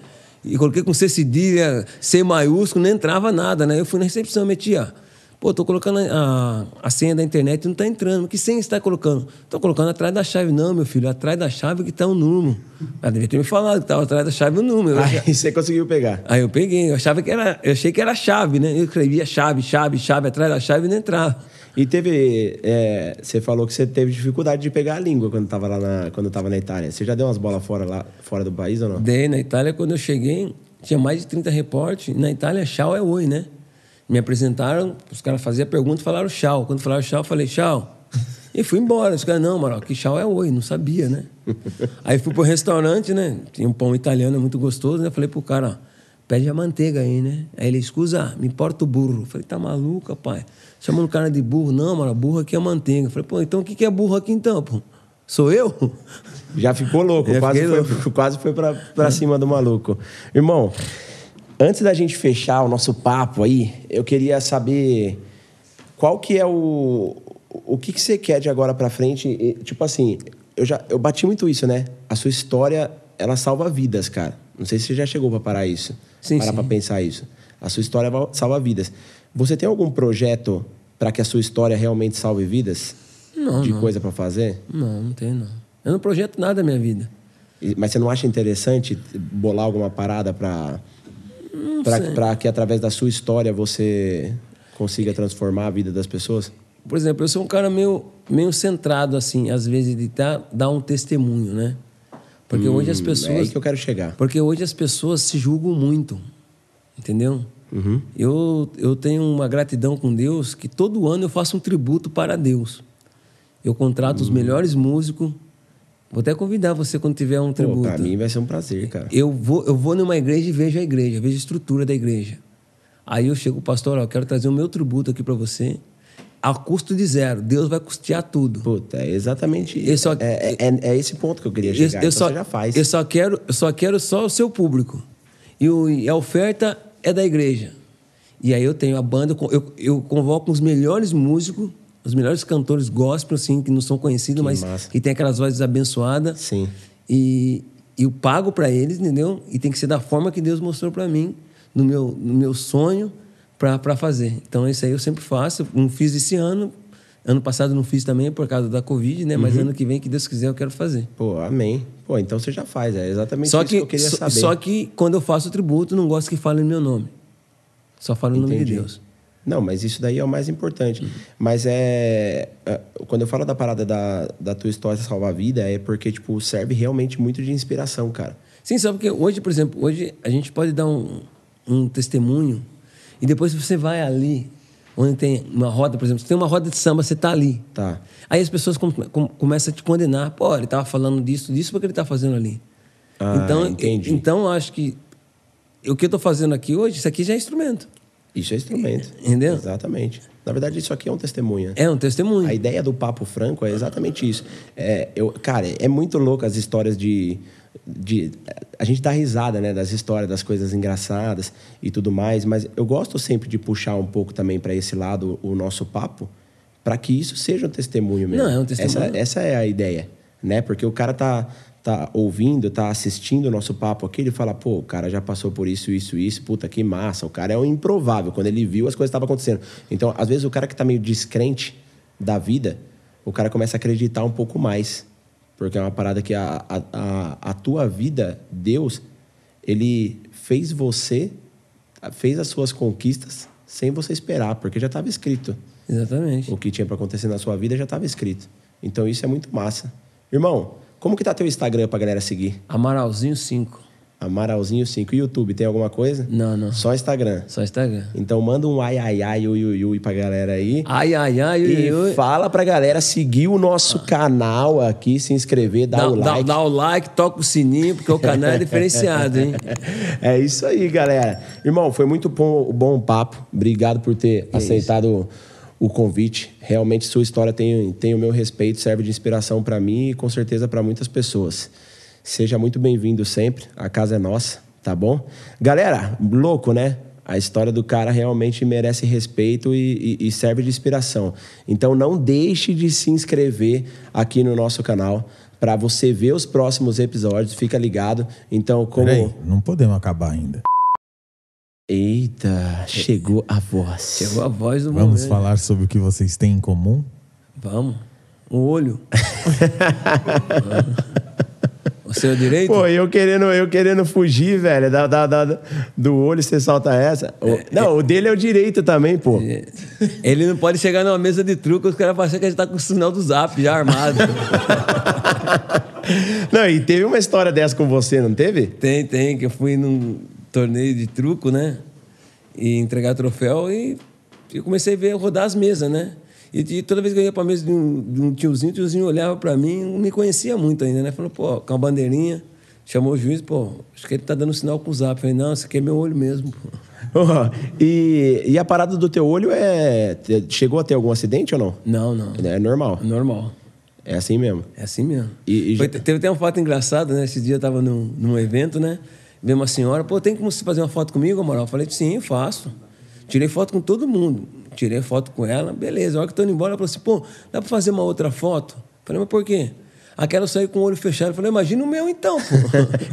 Speaker 1: E coloquei com C cedilha, C maiúsculo, não entrava nada, né? Eu fui na recepção, meti, ó. Pô, tô colocando a, a, senha da internet e não tá entrando. Que senha você tá colocando? Tô colocando atrás da chave. Não, meu filho, atrás da chave que tá o número. Ela devia ter me falado que tava atrás da chave o número. Eu
Speaker 2: Aí você conseguiu pegar.
Speaker 1: Aí eu peguei, eu achava que era, eu achei que era chave, né? Eu escrevia chave, chave, chave atrás da chave e não entrava.
Speaker 2: E teve. é, você falou que você teve dificuldade de pegar a língua quando tava lá na, quando tava na Itália. Você já deu umas bolas fora lá fora do país ou não?
Speaker 1: Daí na Itália, quando eu cheguei, tinha mais de 30 repórteres. Na Itália, tchau é oi, né? Me apresentaram, os caras faziam pergunta e falaram tchau. Quando falaram tchau, eu falei tchau. E fui embora. Os caras, não, Maral, que tchau é oi, não sabia, né? aí fui pro restaurante, né? Tinha um pão italiano muito gostoso, né? Falei pro cara, ó, pede a manteiga aí, né? Aí ele, escusa, me importa o burro. Eu falei, tá maluco, pai? Chamando o cara de burro. Não, Maral, burro aqui é manteiga. Eu falei, pô, então o que que é burro aqui então, pô? Sou eu?
Speaker 2: Já ficou louco,
Speaker 1: Já
Speaker 2: quase foi, quase foi pra, pra cima do maluco. Irmão, antes da gente fechar o nosso papo aí, eu queria saber qual que é o. O que, que você quer de agora pra frente? E, tipo assim, eu já eu bati muito isso, né? A sua história, ela salva vidas, cara. Não sei se você já chegou pra parar isso.
Speaker 1: Sim,
Speaker 2: parar pra pensar isso. A sua história salva vidas. Você tem algum projeto pra que a sua história realmente salve vidas?
Speaker 1: Não,
Speaker 2: De
Speaker 1: não.
Speaker 2: coisa pra fazer?
Speaker 1: Não, não tem, não. Eu não projeto nada da minha vida.
Speaker 2: Mas você não acha interessante bolar alguma parada pra. Para que através da sua história você consiga transformar a vida das pessoas?
Speaker 1: Por exemplo, eu sou um cara meio, meio centrado, assim, às vezes, de dar, dar um testemunho, né? Porque hoje as
Speaker 2: Hum,
Speaker 1: pessoas.
Speaker 2: É aí que eu quero chegar.
Speaker 1: Porque hoje as pessoas se julgam muito, entendeu?
Speaker 2: Uhum.
Speaker 1: Eu, eu tenho uma gratidão com Deus que todo ano eu faço um tributo para Deus. Eu contrato
Speaker 2: Hum.
Speaker 1: os melhores músicos. Vou até convidar você quando tiver um tributo.
Speaker 2: pra mim vai ser um prazer, cara.
Speaker 1: Eu vou, eu vou numa igreja e vejo a igreja, vejo a estrutura da igreja. Aí eu chego, pastor, ó, eu quero trazer o meu tributo aqui para você, a custo de zero. Deus vai custear tudo.
Speaker 2: Puta, é exatamente
Speaker 1: Eu só-
Speaker 2: é, é, é esse ponto que eu queria chegar.
Speaker 1: eu
Speaker 2: então
Speaker 1: só,
Speaker 2: já faz.
Speaker 1: eu só quero, eu só quero só o seu público. E, o- e a oferta é da igreja. E aí eu tenho a banda, eu, eu convoco os melhores músicos, os melhores cantores gospel, assim, que não são conhecidos,
Speaker 2: Que
Speaker 1: mas
Speaker 2: massa.
Speaker 1: que tem aquelas vozes abençoadas.
Speaker 2: Sim.
Speaker 1: E, e eu pago para eles, entendeu? E tem que ser da forma que Deus mostrou para mim, no meu, no meu sonho, para fazer. Então, isso aí eu sempre faço. Não fiz esse ano. Ano passado não fiz também por causa da Covid, né?
Speaker 2: Uhum.
Speaker 1: Mas ano que vem, que Deus quiser, eu quero fazer.
Speaker 2: Pô, amém. Pô, então você já faz. É exatamente
Speaker 1: Só
Speaker 2: isso
Speaker 1: que,
Speaker 2: que eu queria
Speaker 1: só,
Speaker 2: saber.
Speaker 1: só que quando eu faço o tributo, não gosto que falem meu nome. Só falo o nome de. Deus.
Speaker 2: Não, mas isso daí é o mais importante. Mas é, é, Quando eu falo da parada da, da tua história salvar a vida, é porque, tipo, serve realmente muito de inspiração, cara.
Speaker 1: Sim, sabe porque hoje, por exemplo, hoje a gente pode dar um, um testemunho e depois você vai ali, onde tem uma roda, por exemplo, se tem uma roda de samba, você tá ali.
Speaker 2: Tá.
Speaker 1: Aí as pessoas com, com, começam a te condenar. Pô, ele tava falando disso, disso, porque ele tá fazendo ali.
Speaker 2: Ah,
Speaker 1: então,
Speaker 2: entendi.
Speaker 1: então, acho que o que eu tô fazendo aqui hoje, isso aqui já é instrumento.
Speaker 2: Isso é instrumento.
Speaker 1: Entendeu?
Speaker 2: Exatamente. Na verdade, isso aqui é um testemunho.
Speaker 1: É um testemunho.
Speaker 2: A ideia do Papo Franco é exatamente isso. É, eu, cara, é muito louco as histórias de, de. A gente dá risada, né? Das histórias, das coisas engraçadas e tudo mais, mas eu gosto sempre de puxar um pouco também para esse lado o nosso papo, para que isso seja um testemunho mesmo.
Speaker 1: Não, é um testemunho.
Speaker 2: Essa, essa é a ideia, né? Porque o cara tá, tá ouvindo, tá assistindo o nosso papo aqui, ele fala, pô, o cara já passou por isso, isso, isso, puta que massa. O cara é um improvável. Quando ele viu, as coisas estavam acontecendo. Então, às vezes, o cara que tá meio descrente da vida, o cara começa a acreditar um pouco mais. Porque é uma parada que a, a, a, a tua vida, Deus, ele fez você, fez as suas conquistas sem você esperar, porque já estava escrito.
Speaker 1: Exatamente.
Speaker 2: O que tinha para acontecer na sua vida já estava escrito. Então isso é muito massa. Irmão, como que tá teu Instagram pra galera seguir?
Speaker 1: Amaralzinho 5.
Speaker 2: Amaralzinho 5. E YouTube, tem alguma coisa?
Speaker 1: Não, não.
Speaker 2: Só Instagram.
Speaker 1: Só Instagram.
Speaker 2: Então manda um ai, ai, ai, ui, ui, ui pra galera aí.
Speaker 1: Ai, ai, ai,
Speaker 2: E
Speaker 1: ui, ui.
Speaker 2: fala pra galera seguir o nosso canal aqui, se inscrever, dar
Speaker 1: Dá,
Speaker 2: o
Speaker 1: dá-
Speaker 2: like.
Speaker 1: dá o like, toca o sininho, porque o canal é diferenciado, hein?
Speaker 2: É isso aí, galera. Irmão, foi muito bom, bom o papo. Obrigado por ter aceitado o convite. Realmente, sua história tem, tem o meu respeito, serve de inspiração para mim e com certeza para muitas pessoas. Seja muito bem-vindo sempre. A casa é nossa, tá bom? Galera, louco, né? A história do cara realmente merece respeito e, e- e serve de inspiração. Então não deixe de se inscrever aqui no nosso canal para você ver os próximos episódios. Fica ligado. Então, como
Speaker 3: Peraí, não podemos acabar ainda.
Speaker 2: Eita, chegou a voz.
Speaker 1: Chegou a voz do
Speaker 3: Vamos
Speaker 1: momento.
Speaker 3: falar sobre o que vocês têm em comum?
Speaker 1: Vamos. Um olho. o seu direito?
Speaker 2: Pô, eu querendo, eu querendo fugir, velho, da, da- da- do olho, você solta essa. O- não, o dele é o direito também, pô.
Speaker 1: Ele não pode chegar numa mesa de truco, os caras vão achar que a gente tá com o sinal do zap já armado.
Speaker 2: Não, e teve uma história dessa com você, não teve?
Speaker 1: tem, tem, que eu fui num torneio de truco, né? E entregar troféu e eu comecei a ver rodar as mesas, né? E, e toda vez que eu ia pra mesa de um, de um tiozinho, o tiozinho olhava pra mim, não me conhecia muito ainda, né? Falou, pô, com a bandeirinha, chamou o juiz, pô, acho que ele tá dando sinal com o zap. Eu falei, não, esse aqui é meu olho mesmo, pô.
Speaker 2: Ó, e, e a parada do teu olho é. Chegou a ter algum acidente ou não?
Speaker 1: Não, não.
Speaker 2: É normal.
Speaker 1: Normal.
Speaker 2: É assim mesmo.
Speaker 1: É assim mesmo.
Speaker 2: E- e
Speaker 1: Foi- teve até uma foto engraçada, né? Esse dia eu tava num, num evento, né? Veio uma senhora, pô, tem como você fazer uma foto comigo, Amaral? Eu falei, sim, eu faço. Tirei foto com todo mundo. Tirei foto com ela, beleza. A hora que eu tô indo embora, ela falou assim, pô, dá pra fazer uma outra foto? Falei, mas por quê? Aquela saiu com o olho fechado. Eu falei, imagina o meu então, pô.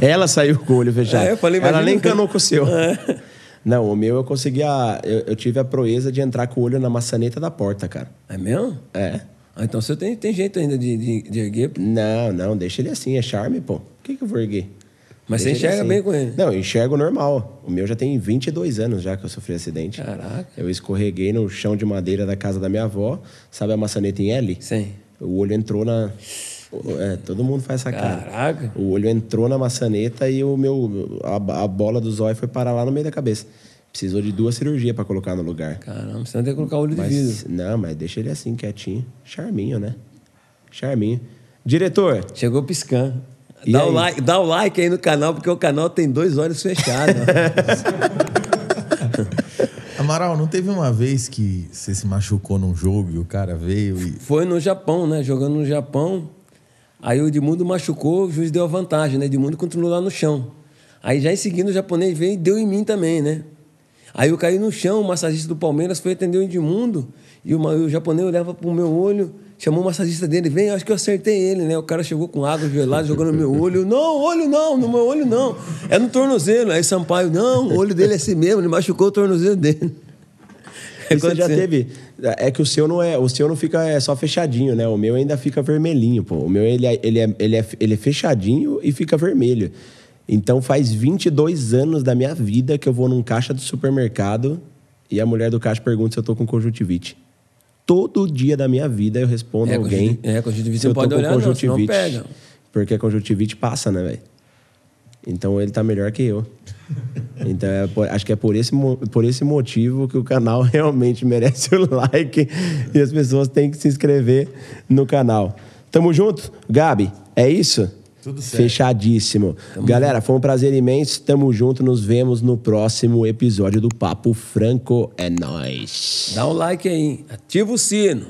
Speaker 2: Ela saiu com o olho fechado.
Speaker 1: É, eu falei,
Speaker 2: Ela nem encanou com o seu.
Speaker 1: É.
Speaker 2: Não, o meu eu consegui a. Eu, eu tive a proeza de entrar com o olho na maçaneta da porta, cara.
Speaker 1: É mesmo?
Speaker 2: É.
Speaker 1: Ah, então você tem, tem jeito ainda de, de, de erguer. pô.
Speaker 2: Não, não, deixa ele assim, é charme, pô. Por que, que eu vou erguer?
Speaker 1: Mas você
Speaker 2: Deixa
Speaker 1: enxerga bem com ele?
Speaker 2: Não, eu enxergo normal. O meu já tem 22 anos já que eu sofri acidente.
Speaker 1: Caraca.
Speaker 2: Eu escorreguei no chão de madeira da casa da minha avó. Sabe a maçaneta em L?
Speaker 1: Sim.
Speaker 2: O olho entrou na. É, todo mundo faz essa cara.
Speaker 1: Caraca.
Speaker 2: O olho entrou na maçaneta e o meu, a, a bola do zóio foi parar lá no meio da cabeça. Precisou de duas cirurgias pra colocar no lugar.
Speaker 1: Caramba, você não tem que colocar olho de
Speaker 2: Mas,
Speaker 1: vidro.
Speaker 2: não, mas deixa ele assim, quietinho. Charminho, né? Charminho. Diretor,
Speaker 1: Chegou piscando.
Speaker 2: E
Speaker 1: Dá
Speaker 2: aí?
Speaker 1: o, like, dá o like aí no canal, porque o canal tem dois olhos fechados.
Speaker 3: Amaral, não teve uma vez que você se machucou num jogo e o cara veio e.
Speaker 1: Foi no Japão, né? Jogando no Japão. Aí o Edmundo machucou, o juiz deu a vantagem, né? Edmundo continuou lá no chão. Aí já em seguida o japonês veio e deu em mim também, né? Aí eu caí no chão, o massagista do Palmeiras foi atender o Edmundo e o, o japonês olhava pro meu olho, chamou o massagista dele, vem, acho que eu acertei ele, né? O cara chegou com água gelada, jogando no meu olho. Não, olho não, no meu olho não. É no tornozelo. Aí Sampaio, não, o olho dele é assim mesmo, ele machucou o tornozelo dele.
Speaker 2: e você já
Speaker 1: Aconteceu.
Speaker 2: teve. É que o seu não é. O seu não fica é, só fechadinho, né? O meu ainda fica vermelhinho, pô. O meu ele é, ele é, ele é, ele é fechadinho e fica vermelho. Então faz 22 anos da minha vida que eu vou num caixa do supermercado e a mulher do caixa pergunta se eu tô com conjuntivite. Todo dia da minha vida eu respondo
Speaker 1: É,
Speaker 2: alguém.
Speaker 1: é, conjuntivite você
Speaker 2: eu
Speaker 1: não pode olhar, não, senão pega.
Speaker 2: Porque a conjuntivite passa, né, velho? Então ele tá melhor que eu. Então é por- acho que é por esse, por esse motivo que o canal realmente merece o like e as pessoas têm que se inscrever no canal. Tamo junto? Gabi, é isso?
Speaker 3: Tudo certo.
Speaker 2: Fechadíssimo. Galera, foi um prazer imenso. Tamo junto. Nos vemos no próximo episódio do Papo Franco. É nóis.
Speaker 1: Dá um like aí, ativa o sino.